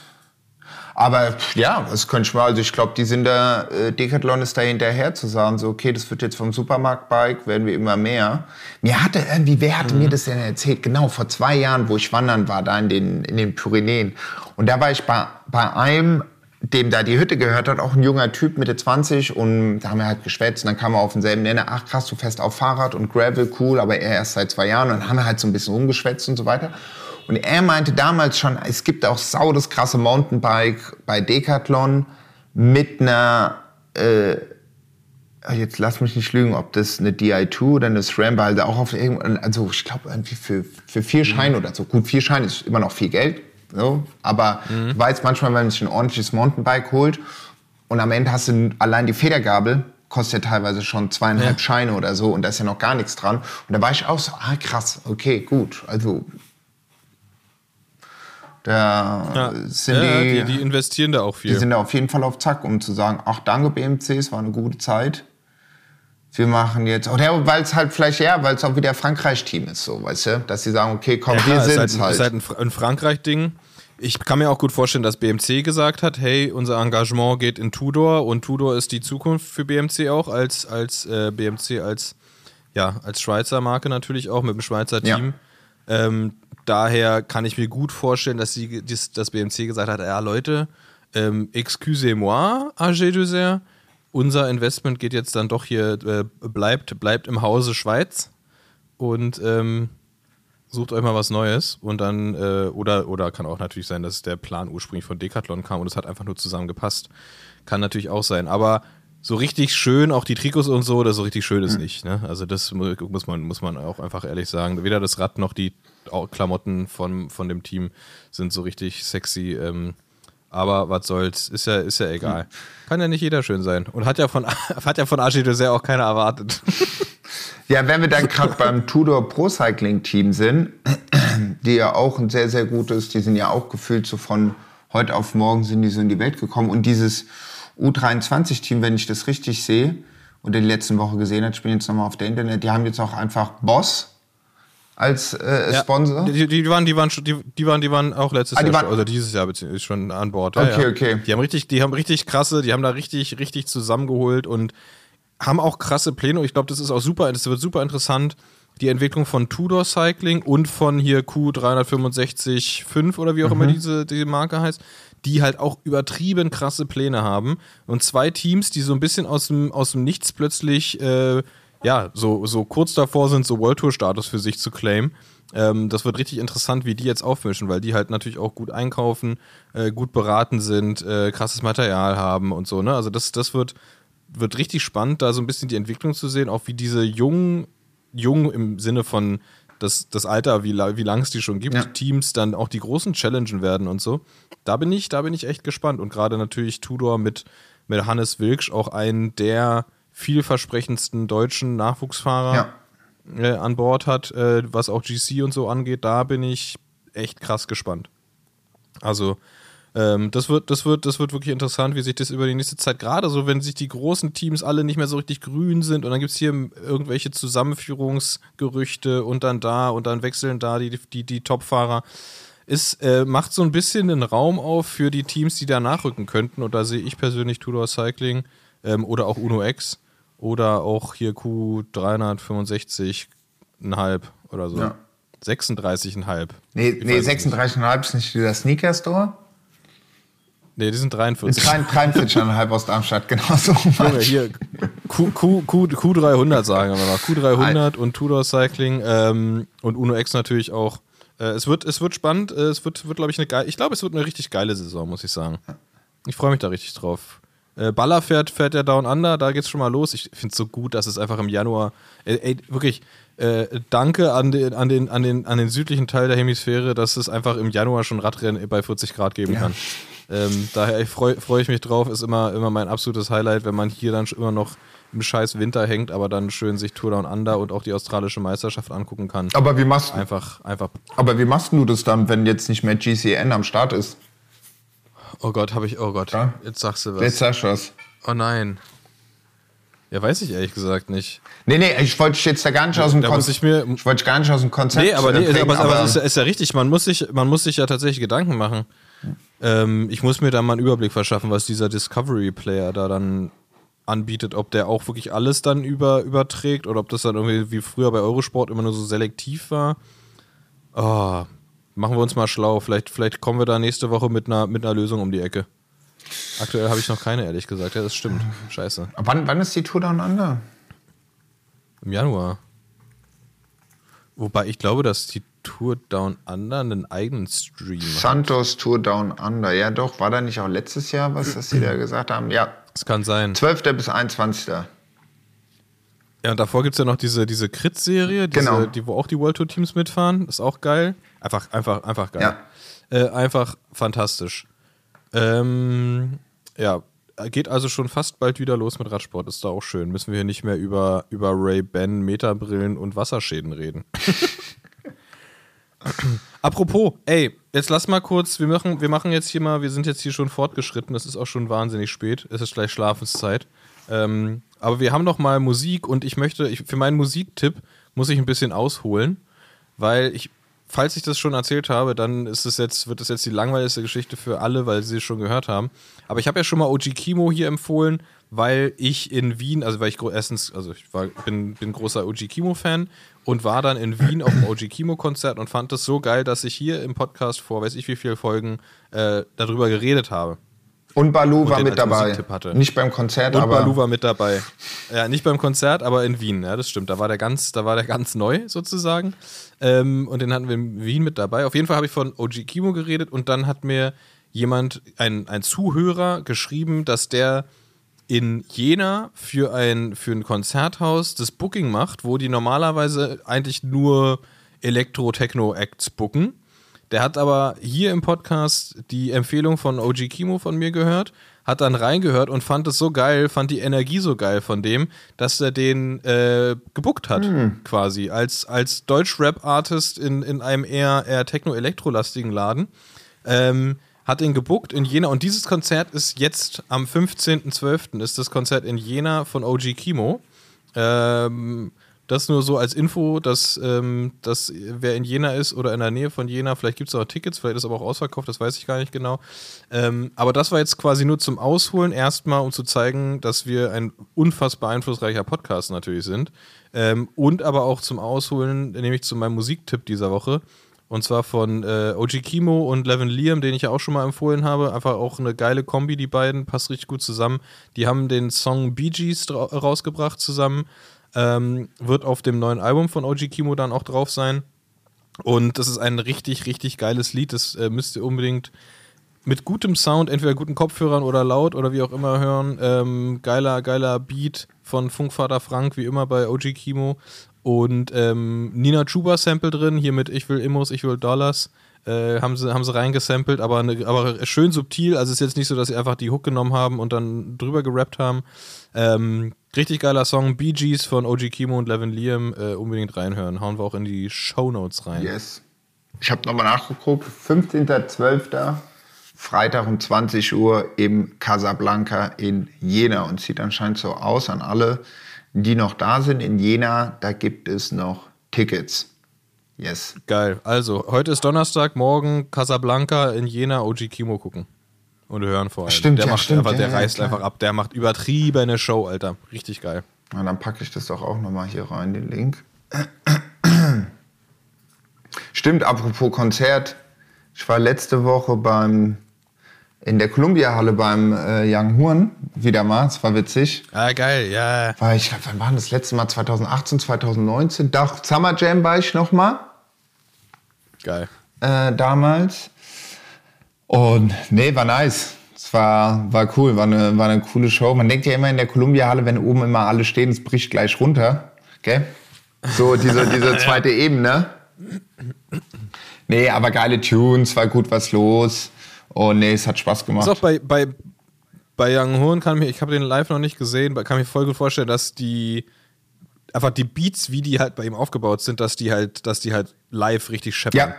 Aber ja, das könnte ich mal. Also ich glaube, die sind da, äh, Decathlon ist da hinterher zu sagen, so, okay, das wird jetzt vom Supermarktbike, werden wir immer mehr. Mir hatte irgendwie, wer hatte mir das denn erzählt? Genau, vor zwei Jahren, wo ich wandern war, da in den, in den Pyrenäen. Und da war ich bei, bei einem, dem da die Hütte gehört hat, auch ein junger Typ, Mitte 20, und da haben wir halt geschwätzt. Und dann kam er auf denselben Nenner, ach krass, du fährst auf Fahrrad und Gravel, cool, aber er erst seit zwei Jahren. Und dann haben wir halt so ein bisschen rumgeschwätzt und so weiter. Und er meinte damals schon, es gibt auch sau das krasse Mountainbike bei Decathlon mit einer, äh, jetzt lass mich nicht lügen, ob das eine DI2 oder eine SRAM war, also auch auf irgendwann, also ich glaube irgendwie für, für vier Scheine oder so. Gut, vier Scheine ist immer noch viel Geld, so, aber du weißt manchmal, wenn man sich ein ordentliches Mountainbike holt und am Ende hast du allein die Federgabel, kostet ja teilweise schon zweieinhalb Ja. Scheine oder so und da ist ja noch gar nichts dran. Und da war ich auch so, ah krass, okay, gut, also da Ja, sind ja, die, die, die investieren da auch die viel. sind da auf jeden Fall auf Zack, um zu sagen, ach danke BMC, es war eine gute Zeit. Wir machen jetzt, oder weil es halt vielleicht, ja, weil es auch wieder Frankreich-Team ist, so, weißt du, dass sie sagen, okay, komm, wir Ja, ist sind halt, es halt. ist halt ein, Fra- ein Frankreich-Ding. Ich kann mir auch gut vorstellen, dass BMC gesagt hat, hey, unser Engagement geht in Tudor und Tudor ist die Zukunft für BMC auch als, als äh, BMC als, ja, als Schweizer Marke natürlich auch mit dem Schweizer Ja. Team. Ähm, daher kann ich mir gut vorstellen, dass, sie, dass das BMC gesagt hat, ja Leute, ähm, excusez-moi, AG2R, unser Investment geht jetzt dann doch hier, äh, bleibt, bleibt im Hause Schweiz. Und ähm, sucht euch mal was Neues. Und dann, äh, oder, oder kann auch natürlich sein, dass der Plan ursprünglich von Decathlon kam und es hat einfach nur zusammengepasst. Kann natürlich auch sein, aber so richtig schön, auch die Trikots und so, das so richtig schön ist nicht. Ne? Also das mu- muss man, muss man auch einfach ehrlich sagen. Weder das Rad noch die Klamotten von, von dem Team sind so richtig sexy. Ähm, aber was soll's, ist ja, ist ja egal. Kann ja nicht jeder schön sein. Und hat ja von, hat ja von Archie Dessert auch keiner erwartet. Ja, wenn wir dann gerade beim Tudor Pro Cycling Team sind, die ja auch ein sehr, sehr gutes, die sind ja auch gefühlt so von heute auf morgen sind die so in die Welt gekommen. Und dieses U23-Team, wenn ich das richtig sehe und in der letzten Woche gesehen habe, ich bin jetzt nochmal auf der Internet, die haben jetzt auch einfach Boss als äh, Sponsor. Die, die, waren, die, waren, die, die, waren, die waren auch letztes Ah, Jahr, waren- schon, also dieses Jahr beziehungsweise schon an Bord. Okay, okay. Die haben richtig, die haben richtig krasse, die haben da richtig, richtig zusammengeholt und haben auch krasse Pläne. Und ich glaube, das ist auch super, das wird super interessant. Die Entwicklung von Tudor Cycling und von hier Q365 oder wie auch Mhm. immer diese, diese Marke heißt, die halt auch übertrieben krasse Pläne haben. Und zwei Teams, die so ein bisschen aus dem, aus dem Nichts plötzlich, äh, ja, so, so kurz davor sind, so World Tour Status für sich zu claimen. Ähm, das wird richtig interessant, wie die jetzt aufmischen, weil die halt natürlich auch gut einkaufen, äh, gut beraten sind, äh, krasses Material haben und so. Ne? Also das, das wird, wird richtig spannend, da so ein bisschen die Entwicklung zu sehen, auch wie diese jungen, jung im Sinne von das, das Alter, wie, wie lang es die schon gibt, Ja. Teams dann auch die großen challengen werden und so. Da bin ich, da bin ich echt gespannt. Und gerade natürlich Tudor mit, mit Hannes Wilksch, auch einen der vielversprechendsten deutschen Nachwuchsfahrer Ja. äh, an Bord hat, äh, was auch GC und so angeht, da bin ich echt krass gespannt. Also, ähm, das, wird, das, wird, das wird wirklich interessant, wie sich das über die nächste Zeit, gerade so, wenn sich die großen Teams alle nicht mehr so richtig grün sind und dann gibt es hier irgendwelche Zusammenführungsgerüchte und dann da und dann wechseln da die, die, die Topfahrer. Es äh, macht so ein bisschen den Raum auf für die Teams, die da nachrücken könnten. Und da sehe ich persönlich Tudor Cycling ähm, oder auch Uno X oder auch hier Q365,5 oder so. Ja. 36,5. Nee, nee weiß es nicht. 36,5 ist nicht dieser Sneaker Store. Nee, die sind 43. 43,5 aus Darmstadt, genau so. Junge, hier Q, Q, Q, Q300 sagen wir mal. Q300 und Tudor Cycling ähm, und Uno X natürlich auch. Äh, es, wird, es wird spannend. Äh, es wird, wird glaube ich, eine geile. Ich glaube, es wird eine richtig geile Saison, muss ich sagen. Ich freue mich da richtig drauf. Äh, Baller fährt, fährt ja Down Under, da geht's schon mal los. Ich finde es so gut, dass es einfach im Januar. Ey, wirklich, äh, danke an den, an, den, an, den, an den südlichen Teil der Hemisphäre, dass es einfach im Januar schon Radrennen bei 40 Grad geben kann. Ähm, daher freue freu ich mich drauf, ist immer, immer mein absolutes Highlight, wenn man hier dann immer noch im scheiß Winter hängt, aber dann schön sich Tour Down Under und auch die australische Meisterschaft angucken kann. Aber wie machst, Einfach, einfach. aber wie machst du das dann, wenn jetzt nicht mehr GCN am Start ist? Oh Gott, habe ich, oh Gott, Ja? jetzt sagst du was. Jetzt sagst du was. Oh nein. Ja, weiß ich ehrlich gesagt nicht. Nee, nee, ich wollte jetzt da gar nicht aus dem Konzept. ich mir. Ich wollte gar nicht aus dem Konzept. Nee, aber, nee, bringen, aber, aber es ist, ja- ist ja richtig. Man muss, sich, man muss sich ja tatsächlich Gedanken machen. Ähm, ich muss mir da mal einen Überblick verschaffen, was dieser Discovery Player da dann anbietet, ob der auch wirklich alles dann über, überträgt oder ob das dann irgendwie wie früher bei Eurosport immer nur so selektiv war. Oh, machen wir uns mal schlau. Vielleicht, vielleicht kommen wir da nächste Woche mit einer, mit einer Lösung um die Ecke. Aktuell habe ich noch keine, ehrlich gesagt. Ja, das stimmt. Scheiße. Wann, wann ist die Tour Down Under? Im Januar. Wobei ich glaube, dass die Tour Down Under einen eigenen Stream hat. Santos Tour Down Under. Ja, doch. War da nicht auch letztes Jahr was, das Sie da gesagt haben? Ja. Das kann sein. 12. bis 21. Ja, und davor gibt es ja noch diese, diese Crit-Serie, Genau. die, wo auch die World Tour Teams mitfahren. Ist auch geil. Einfach, einfach, einfach geil. Ja. Äh, einfach fantastisch. Ähm, ja, geht also schon fast bald wieder los mit Radsport. Ist da auch schön. Müssen wir hier nicht mehr über, über Ray-Ban, Metabrillen und Wasserschäden reden. Apropos, ey, jetzt lass mal kurz, wir machen, wir machen jetzt hier mal, wir sind jetzt hier schon fortgeschritten, es ist auch schon wahnsinnig spät, es ist gleich Schlafenszeit. Ähm, aber wir haben noch mal Musik und ich möchte, ich, für meinen Musiktipp muss ich ein bisschen ausholen, weil ich, falls ich das schon erzählt habe, dann ist es jetzt, wird es jetzt die langweiligste Geschichte für alle, weil sie es schon gehört haben. Aber ich habe ja schon mal OG Kimo hier empfohlen, weil ich in Wien, also weil ich erstens, also ich war, bin, bin großer OG Kimo-Fan und war dann in Wien auf dem OG Kimo-Konzert und fand das so geil, dass ich hier im Podcast vor weiß ich wie viele Folgen äh, darüber geredet habe. Und Balu Und war mit dabei. Nicht beim Konzert, Und aber. Balu war mit dabei. Ja, nicht beim Konzert, aber in Wien. Ja, das stimmt. Da war der ganz, da war der ganz neu sozusagen. Ähm, und den hatten wir in Wien mit dabei. Auf jeden Fall habe ich von OG Kimo geredet und dann hat mir jemand, ein, ein Zuhörer, geschrieben, dass der in Jena für ein, für ein Konzerthaus das Booking macht, wo die normalerweise eigentlich nur Elektro-Techno-Acts booken. Der hat aber hier im Podcast die Empfehlung von OG Kimo von mir gehört, hat dann reingehört und fand es so geil, fand die Energie so geil von dem, dass er den äh, gebuckt hat, quasi, als, als Deutsch-Rap-Artist in, in einem eher, eher techno-elektrolastigen Laden. Ähm, hat ihn gebuckt in Jena und dieses Konzert ist jetzt am 15.12. ist das Konzert in Jena von OG Kimo. Ähm, das nur so als Info, dass, ähm, dass wer in Jena ist oder in der Nähe von Jena, vielleicht gibt es auch Tickets, vielleicht ist aber auch ausverkauft, das weiß ich gar nicht genau. Ähm, aber das war jetzt quasi nur zum Ausholen, erstmal, um zu zeigen, dass wir ein unfassbar einflussreicher Podcast natürlich sind. Ähm, und aber auch zum Ausholen, nämlich zu meinem Musiktipp dieser Woche. Und zwar von äh, OG Kimo und Levin Liam, den ich ja auch schon mal empfohlen habe. Einfach auch eine geile Kombi, die beiden, passt richtig gut zusammen. Die haben den Song Bee Gees rausgebracht zusammen. Ähm, wird auf dem neuen Album von OG Kimo dann auch drauf sein. Und das ist ein richtig, richtig geiles Lied. Das äh, müsst ihr unbedingt mit gutem Sound, entweder guten Kopfhörern oder laut oder wie auch immer hören. Ähm, geiler, geiler Beat von Funkvater Frank, wie immer bei OG Kimo. Und ähm, Nina Chuba Sample drin, hier mit Ich will Immos, ich will Dollars. Äh, haben, sie, haben sie reingesampelt, aber, ne, aber schön subtil. Also es ist jetzt nicht so, dass sie einfach die Hook genommen haben und dann drüber gerappt haben. Ähm, richtig geiler Song, Bee Gees von OG Kimo und Levin Liam. Äh, unbedingt reinhören. Hauen wir auch in die Shownotes rein. Yes. Ich habe nochmal nachgeguckt. 15.12. Freitag um 20 Uhr im Casablanca in Jena. Und sieht anscheinend so aus an alle, die noch da sind in Jena. Da gibt es noch Tickets. Yes. Geil. Also, heute ist Donnerstag, morgen Casablanca in Jena OG Kimo gucken. Und hören vor allem. Stimmt, der ja, macht stimmt, einfach, ja, der ja, reißt klar. einfach ab. Der macht übertriebene Show, Alter. Richtig geil. Na, dann packe ich das doch auch nochmal hier rein, den Link. Stimmt, apropos Konzert. Ich war letzte Woche beim in der Columbia-Halle beim äh, Young Horn wieder mal. Es war witzig. Ah, geil, ja. War ich, wann war das letzte Mal? 2018, 2019? Doch, Summer Jam war ich noch mal Geil. äh, damals. Und nee, war nice. Es war, war cool, war eine, war eine coole Show. Man denkt ja immer in der Columbia-Halle, wenn oben immer alle stehen, es bricht gleich runter. Gell? So, diese, diese zweite Ebene. Nee, aber geile Tunes, war gut was los. Und nee, es hat Spaß gemacht. Ist auch bei, bei, bei Young Horn kann mich, ich habe den live noch nicht gesehen, kann mir voll gut vorstellen, dass die einfach die Beats, wie die halt bei ihm aufgebaut sind, dass die halt, dass die halt live richtig scheppern. Ja,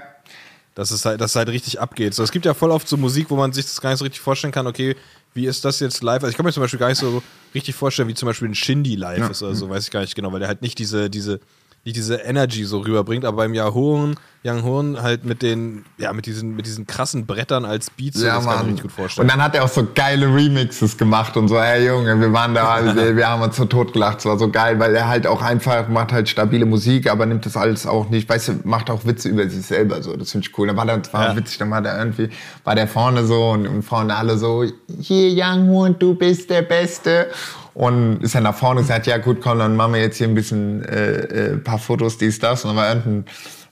Dass es halt, dass es halt richtig abgeht. So, es gibt ja voll oft so Musik, wo man sich das gar nicht so richtig vorstellen kann, okay, wie ist das jetzt live? Also ich kann mir zum Beispiel gar nicht so richtig vorstellen, wie zum Beispiel ein Shindy live ist oder so, weiß ich gar nicht genau, weil der halt nicht diese, diese nicht diese Energy so rüberbringt, aber beim Young Horn, Young Horn halt mit den, ja, mit diesen, mit diesen krassen Brettern als Beats, Ja, das kann ich mir Mann. richtig gut vorstellen. Und dann hat er auch so geile Remixes gemacht und so, hey Junge, wir waren da, wir, wir haben uns so tot gelacht, es war so geil, weil er halt auch einfach macht halt stabile Musik, aber nimmt das alles auch nicht, weißt du, macht auch Witze über sich selber, so, das finde ich cool. Dann war das war Ja. witzig, dann war der irgendwie, war der vorne so und, und vorne alle so, hier Young Horn, du bist der Beste. Und ist dann nach vorne gesagt, ja gut, komm, dann machen wir jetzt hier ein bisschen, äh, äh, paar Fotos, dies, das. Und dann war irgendein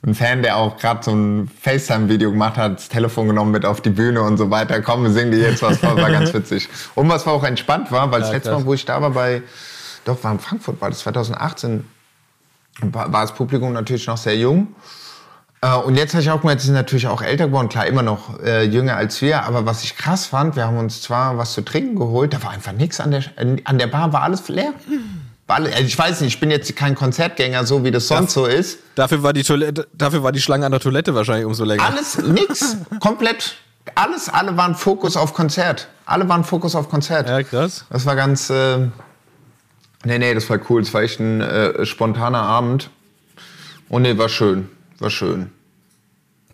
ein Fan, der auch gerade so ein FaceTime-Video gemacht hat, das Telefon genommen mit auf die Bühne und so weiter. Komm, wir singen dir jetzt was vor, war ganz witzig. Und was auch entspannt war, weil das Ja, letzte krass. Mal, wo ich da war bei, doch, war in Frankfurt, war das 2018, war, war das Publikum natürlich noch sehr jung. Äh, Und jetzt habe ich auch gemerkt, die sind natürlich auch älter geworden, klar, immer noch äh, jünger als wir. Aber was ich krass fand, wir haben uns zwar was zu trinken geholt, da war einfach nichts an der, an der Bar, war alles leer. Also ich weiß nicht, ich bin jetzt kein Konzertgänger, so wie das sonst so ist. Dafür war die Toilette, dafür war die Schlange an der Toilette wahrscheinlich umso länger. Alles, nix, komplett. Alles, alle waren Fokus auf Konzert. Alle waren Fokus auf Konzert. Ja, krass. Das war ganz. Äh, nee, nee, das war cool. Es war echt ein äh, spontaner Abend. Und nee, war schön. War schön.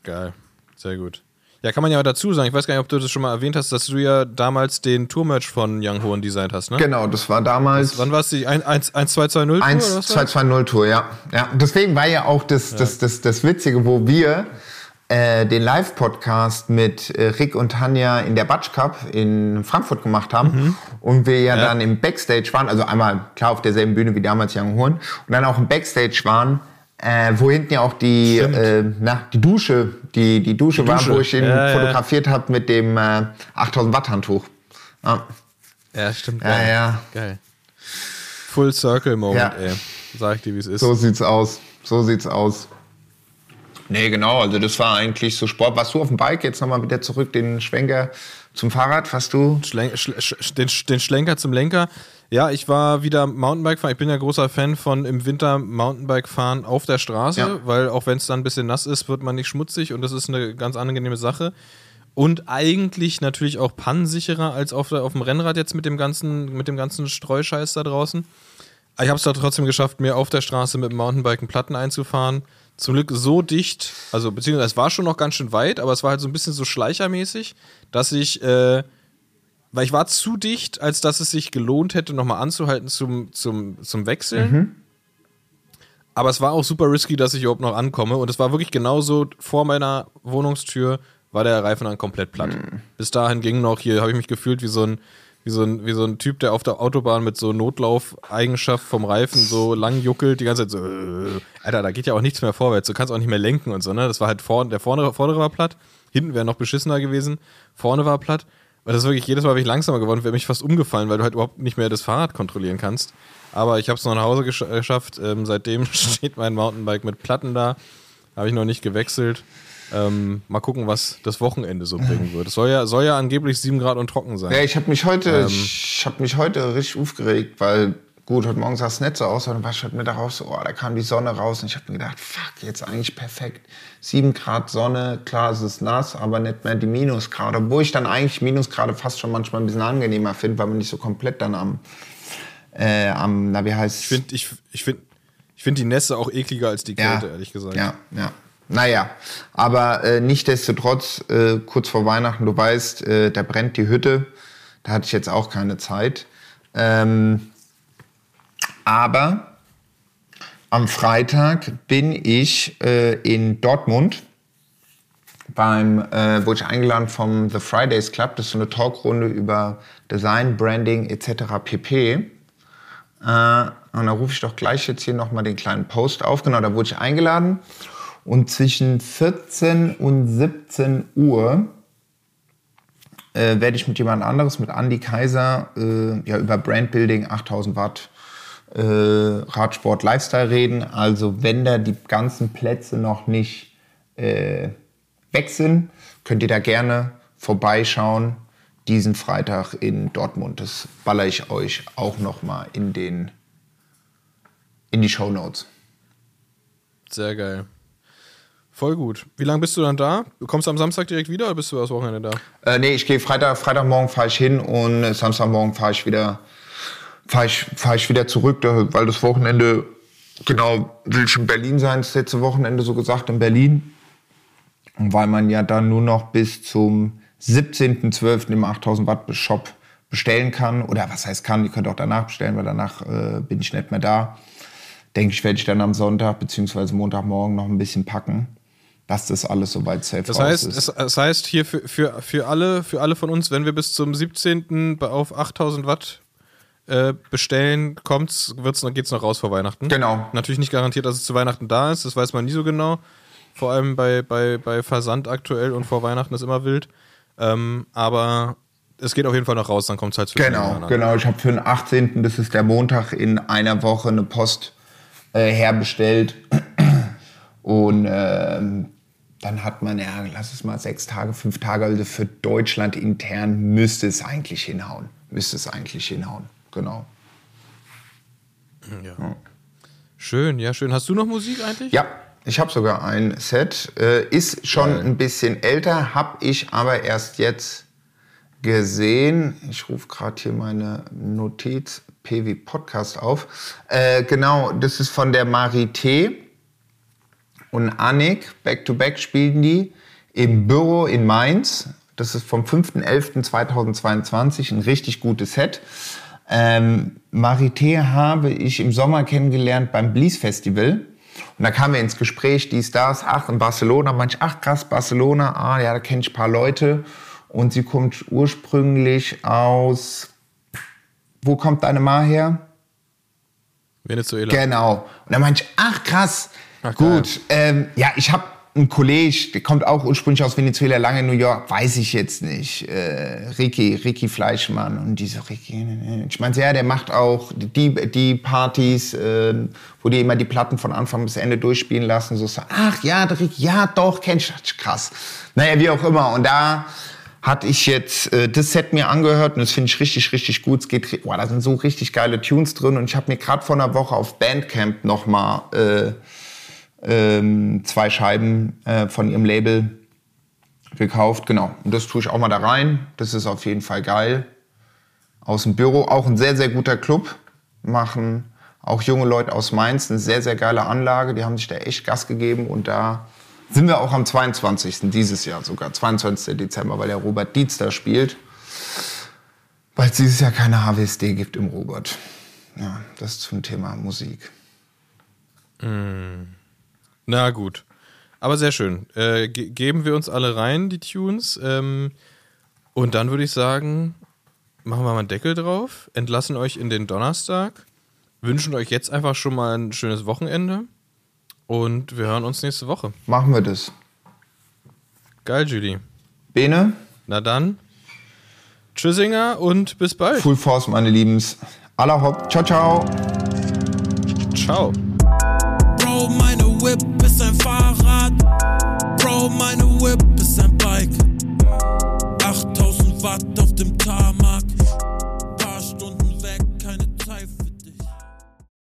Geil. Sehr gut. Ja, kann man ja auch dazu sagen, ich weiß gar nicht, ob du das schon mal erwähnt hast, dass du ja damals den Tourmerch von Young Horn designt hast, ne? Genau, das war damals. Wann war es die 1-2-2-0 Tour? 1, oder was 2, 2, 0 Tour, ja. ja. Deswegen war ja auch das, das, das, das Witzige, wo wir äh, den Live-Podcast mit äh, Rick und Tanja in der Batsch Cup in Frankfurt gemacht haben und wir ja, Ja. dann im Backstage waren, also einmal klar auf derselben Bühne wie damals Young Horn und dann auch im Backstage waren, äh, wo hinten ja auch die, äh, na, die Dusche, die, die Dusche war, Dusche. wo ich ihn Ja, ja. fotografiert habe mit dem äh, 8000 Watt Handtuch. Ja. Ja, stimmt. Ja, geil. ja. Geil. Full Circle Moment, Ja. ey. Sag ich dir, wie es ist. So sieht's aus. So sieht's aus. Nee, genau. Also das war eigentlich so Sport. Warst du auf dem Bike? Jetzt nochmal wieder zurück den Schwenker zum Fahrrad. Fast du? Schlen sch sch den, den Schlenker zum Lenker. Ja, ich war wieder Mountainbike fahren. Ich bin ja großer Fan von im Winter Mountainbike fahren auf der Straße, Ja. weil auch wenn es dann ein bisschen nass ist, wird man nicht schmutzig und das ist eine ganz angenehme Sache. Und eigentlich natürlich auch pannensicherer als auf, der, auf dem Rennrad jetzt mit dem ganzen, mit dem ganzen Streuscheiß da draußen. Ich habe es da trotzdem geschafft, mir auf der Straße mit dem Mountainbike einen Platten einzufahren. Zum Glück so dicht, also beziehungsweise es war schon noch ganz schön weit, aber es war halt so ein bisschen so schleichermäßig, dass ich, äh, weil ich war zu dicht, als dass es sich gelohnt hätte, nochmal anzuhalten zum, zum, zum Wechseln. Aber es war auch super risky, dass ich überhaupt noch ankomme. Und es war wirklich genauso vor meiner Wohnungstür war der Reifen dann komplett platt. Bis dahin ging noch hier, habe ich mich gefühlt wie so ein wie so, ein, wie so ein Typ, der auf der Autobahn mit so Notlaufeigenschaft vom Reifen so lang juckelt, die ganze Zeit so, äh, Alter, da geht ja auch nichts mehr vorwärts, du kannst auch nicht mehr lenken und so, ne? Das war halt vorne, der vordere, vordere war platt, hinten wäre noch beschissener gewesen, vorne war platt. Und das ist wirklich jedes Mal bin ich langsamer geworden, wäre mich fast umgefallen, weil du halt überhaupt nicht mehr das Fahrrad kontrollieren kannst. Aber ich habe es noch nach Hause gesch äh, geschafft. Ähm, seitdem steht mein Mountainbike mit Platten da. Habe ich noch nicht gewechselt. Ähm, mal gucken, was das Wochenende so bringen wird. Es soll ja, soll ja angeblich 7 Grad und trocken sein. Ja, ich habe mich heute, Ähm. ich habe mich heute richtig aufgeregt, weil gut, heute Morgen sah es nicht so aus, aber dann war ich heute Mittag raus, so, oh, da kam die Sonne raus und ich habe mir gedacht, fuck, jetzt eigentlich perfekt. 7 Grad Sonne, klar, es ist nass, aber nicht mehr die Minusgrade. Obwohl ich dann eigentlich Minusgrade fast schon manchmal ein bisschen angenehmer finde, weil man nicht so komplett dann am, äh, am, na wie heißt Ich finde ich, ich find, ich find die Nässe auch ekliger als die Kälte, ehrlich gesagt. Ja, ja. Naja, aber äh, nichtdestotrotz, äh, kurz vor Weihnachten, du weißt, äh, da brennt die Hütte. Da hatte ich jetzt auch keine Zeit. Ähm, aber am Freitag bin ich äh, in Dortmund beim, äh, wurde ich eingeladen vom The Fridays Club. Das ist so eine Talkrunde über Design, Branding etc. pp. Äh, und da rufe ich doch gleich jetzt hier nochmal den kleinen Post auf. Genau, da wurde ich eingeladen. Und zwischen 14 und 17 Uhr äh, werde ich mit jemand anderes, mit Andy Kaiser, äh, ja, über Brandbuilding 8000 Watt äh, Radsport Lifestyle reden. Also wenn da die ganzen Plätze noch nicht äh, weg sind, könnt ihr da gerne vorbeischauen. Diesen Freitag in Dortmund. Das baller ich euch auch noch mal in den in die Show Notes. Sehr geil. Voll gut. Wie lange bist du dann da? Kommst du am Samstag direkt wieder oder bist du das Wochenende da? Äh, nee, ich gehe Freitag, Freitagmorgen fahre ich hin und Samstagmorgen fahre ich wieder, ich, fahr ich wieder zurück, weil das Wochenende genau, will ich in Berlin sein, das letzte Wochenende so gesagt, in Berlin. Und weil man ja dann nur noch bis zum 17.12. im 8000 Watt Shop bestellen kann. Oder was heißt kann, ihr könnt auch danach bestellen, weil danach äh, bin ich nicht mehr da. Denke ich, werde ich dann am Sonntag bzw. Montagmorgen noch ein bisschen packen, dass das alles soweit safe Das heißt, ist. das heißt hier für, für, für, alle, für alle von uns, wenn wir bis zum 17. bei- auf 8000 Watt äh, bestellen, kommt's, wird's, noch- geht's noch raus vor Weihnachten. Genau. Natürlich nicht garantiert, dass es zu Weihnachten da ist, das weiß man nie so genau. Vor allem bei, bei, bei Versand aktuell und vor Weihnachten ist immer wild. Ähm, aber es geht auf jeden Fall noch raus, dann kommt es halt zu Genau, genau. Ich habe für den 18., das ist der Montag in einer Woche, eine Post äh, herbestellt. Und ähm, dann hat man, ja, lass es mal sechs Tage, fünf Tage, also für Deutschland intern müsste es eigentlich hinhauen. Müsste es eigentlich hinhauen, genau. Schön, ja, schön. Hast du noch Musik eigentlich? Ja, ich habe sogar ein Set. Äh, ist schon ein bisschen älter, habe ich aber erst jetzt gesehen. Ich rufe gerade hier meine Notiz PW Podcast auf. Äh, genau, das ist von der Marité und Annik. Back to Back spielen die im Büro in Mainz. Das ist vom 5.11.2022 ein richtig gutes Set. Ähm, Marité habe ich im Sommer kennengelernt beim Blees Festival. Und da kamen wir ins Gespräch, dies, das, ach, in Barcelona. Manch, ach krass, Barcelona, ah, ja, da kenne ich ein paar Leute. Und sie kommt ursprünglich aus, wo kommt deine Ma her? Venezuela. Genau. Und dann meinte ich, ach krass, Ach, gut. Ähm, ja, ich habe einen Kollege, der kommt auch ursprünglich aus Venezuela, lange in New York, weiß ich jetzt nicht. Äh, Ricky, Ricky Fleischmann. Und die so, Ricky, ne, ne. ich meinte, ja, der macht auch die, die Partys, äh, wo die immer die Platten von Anfang bis Ende durchspielen lassen. So, ach ja, der Ricky, ja doch, kenn ich. Krass. Naja, wie auch immer. Und da hatte ich jetzt äh, das Set mir angehört und das finde ich richtig, richtig gut. Es geht, boah, da sind so richtig geile Tunes drin und ich habe mir gerade vor einer Woche auf Bandcamp nochmal äh, ähm, zwei Scheiben äh, von ihrem Label gekauft. Genau, und das tue ich auch mal da rein. Das ist auf jeden Fall geil. Aus dem Büro, auch ein sehr, sehr guter Club. Machen auch junge Leute aus Mainz eine sehr, sehr geile Anlage. Die haben sich da echt Gas gegeben und da sind wir auch am 22. dieses Jahr sogar, 22. Dezember, weil der Robert Dietz da spielt. Weil es dieses Jahr keine HWSD gibt im Robert. Ja, das zum Thema Musik. Na gut. Aber sehr schön. Äh, ge geben wir uns alle rein, die Tunes. Ähm, und dann würde ich sagen, machen wir mal einen Deckel drauf, entlassen euch in den Donnerstag, wünschen euch jetzt einfach schon mal ein schönes Wochenende und wir hören uns nächste Woche. Machen wir das. Geil, Julie. Bene, Na dann, Tschüssinger und bis bald. Full Force, meine Liebens. Aller Hopp. Ciao, ciao. Ciao.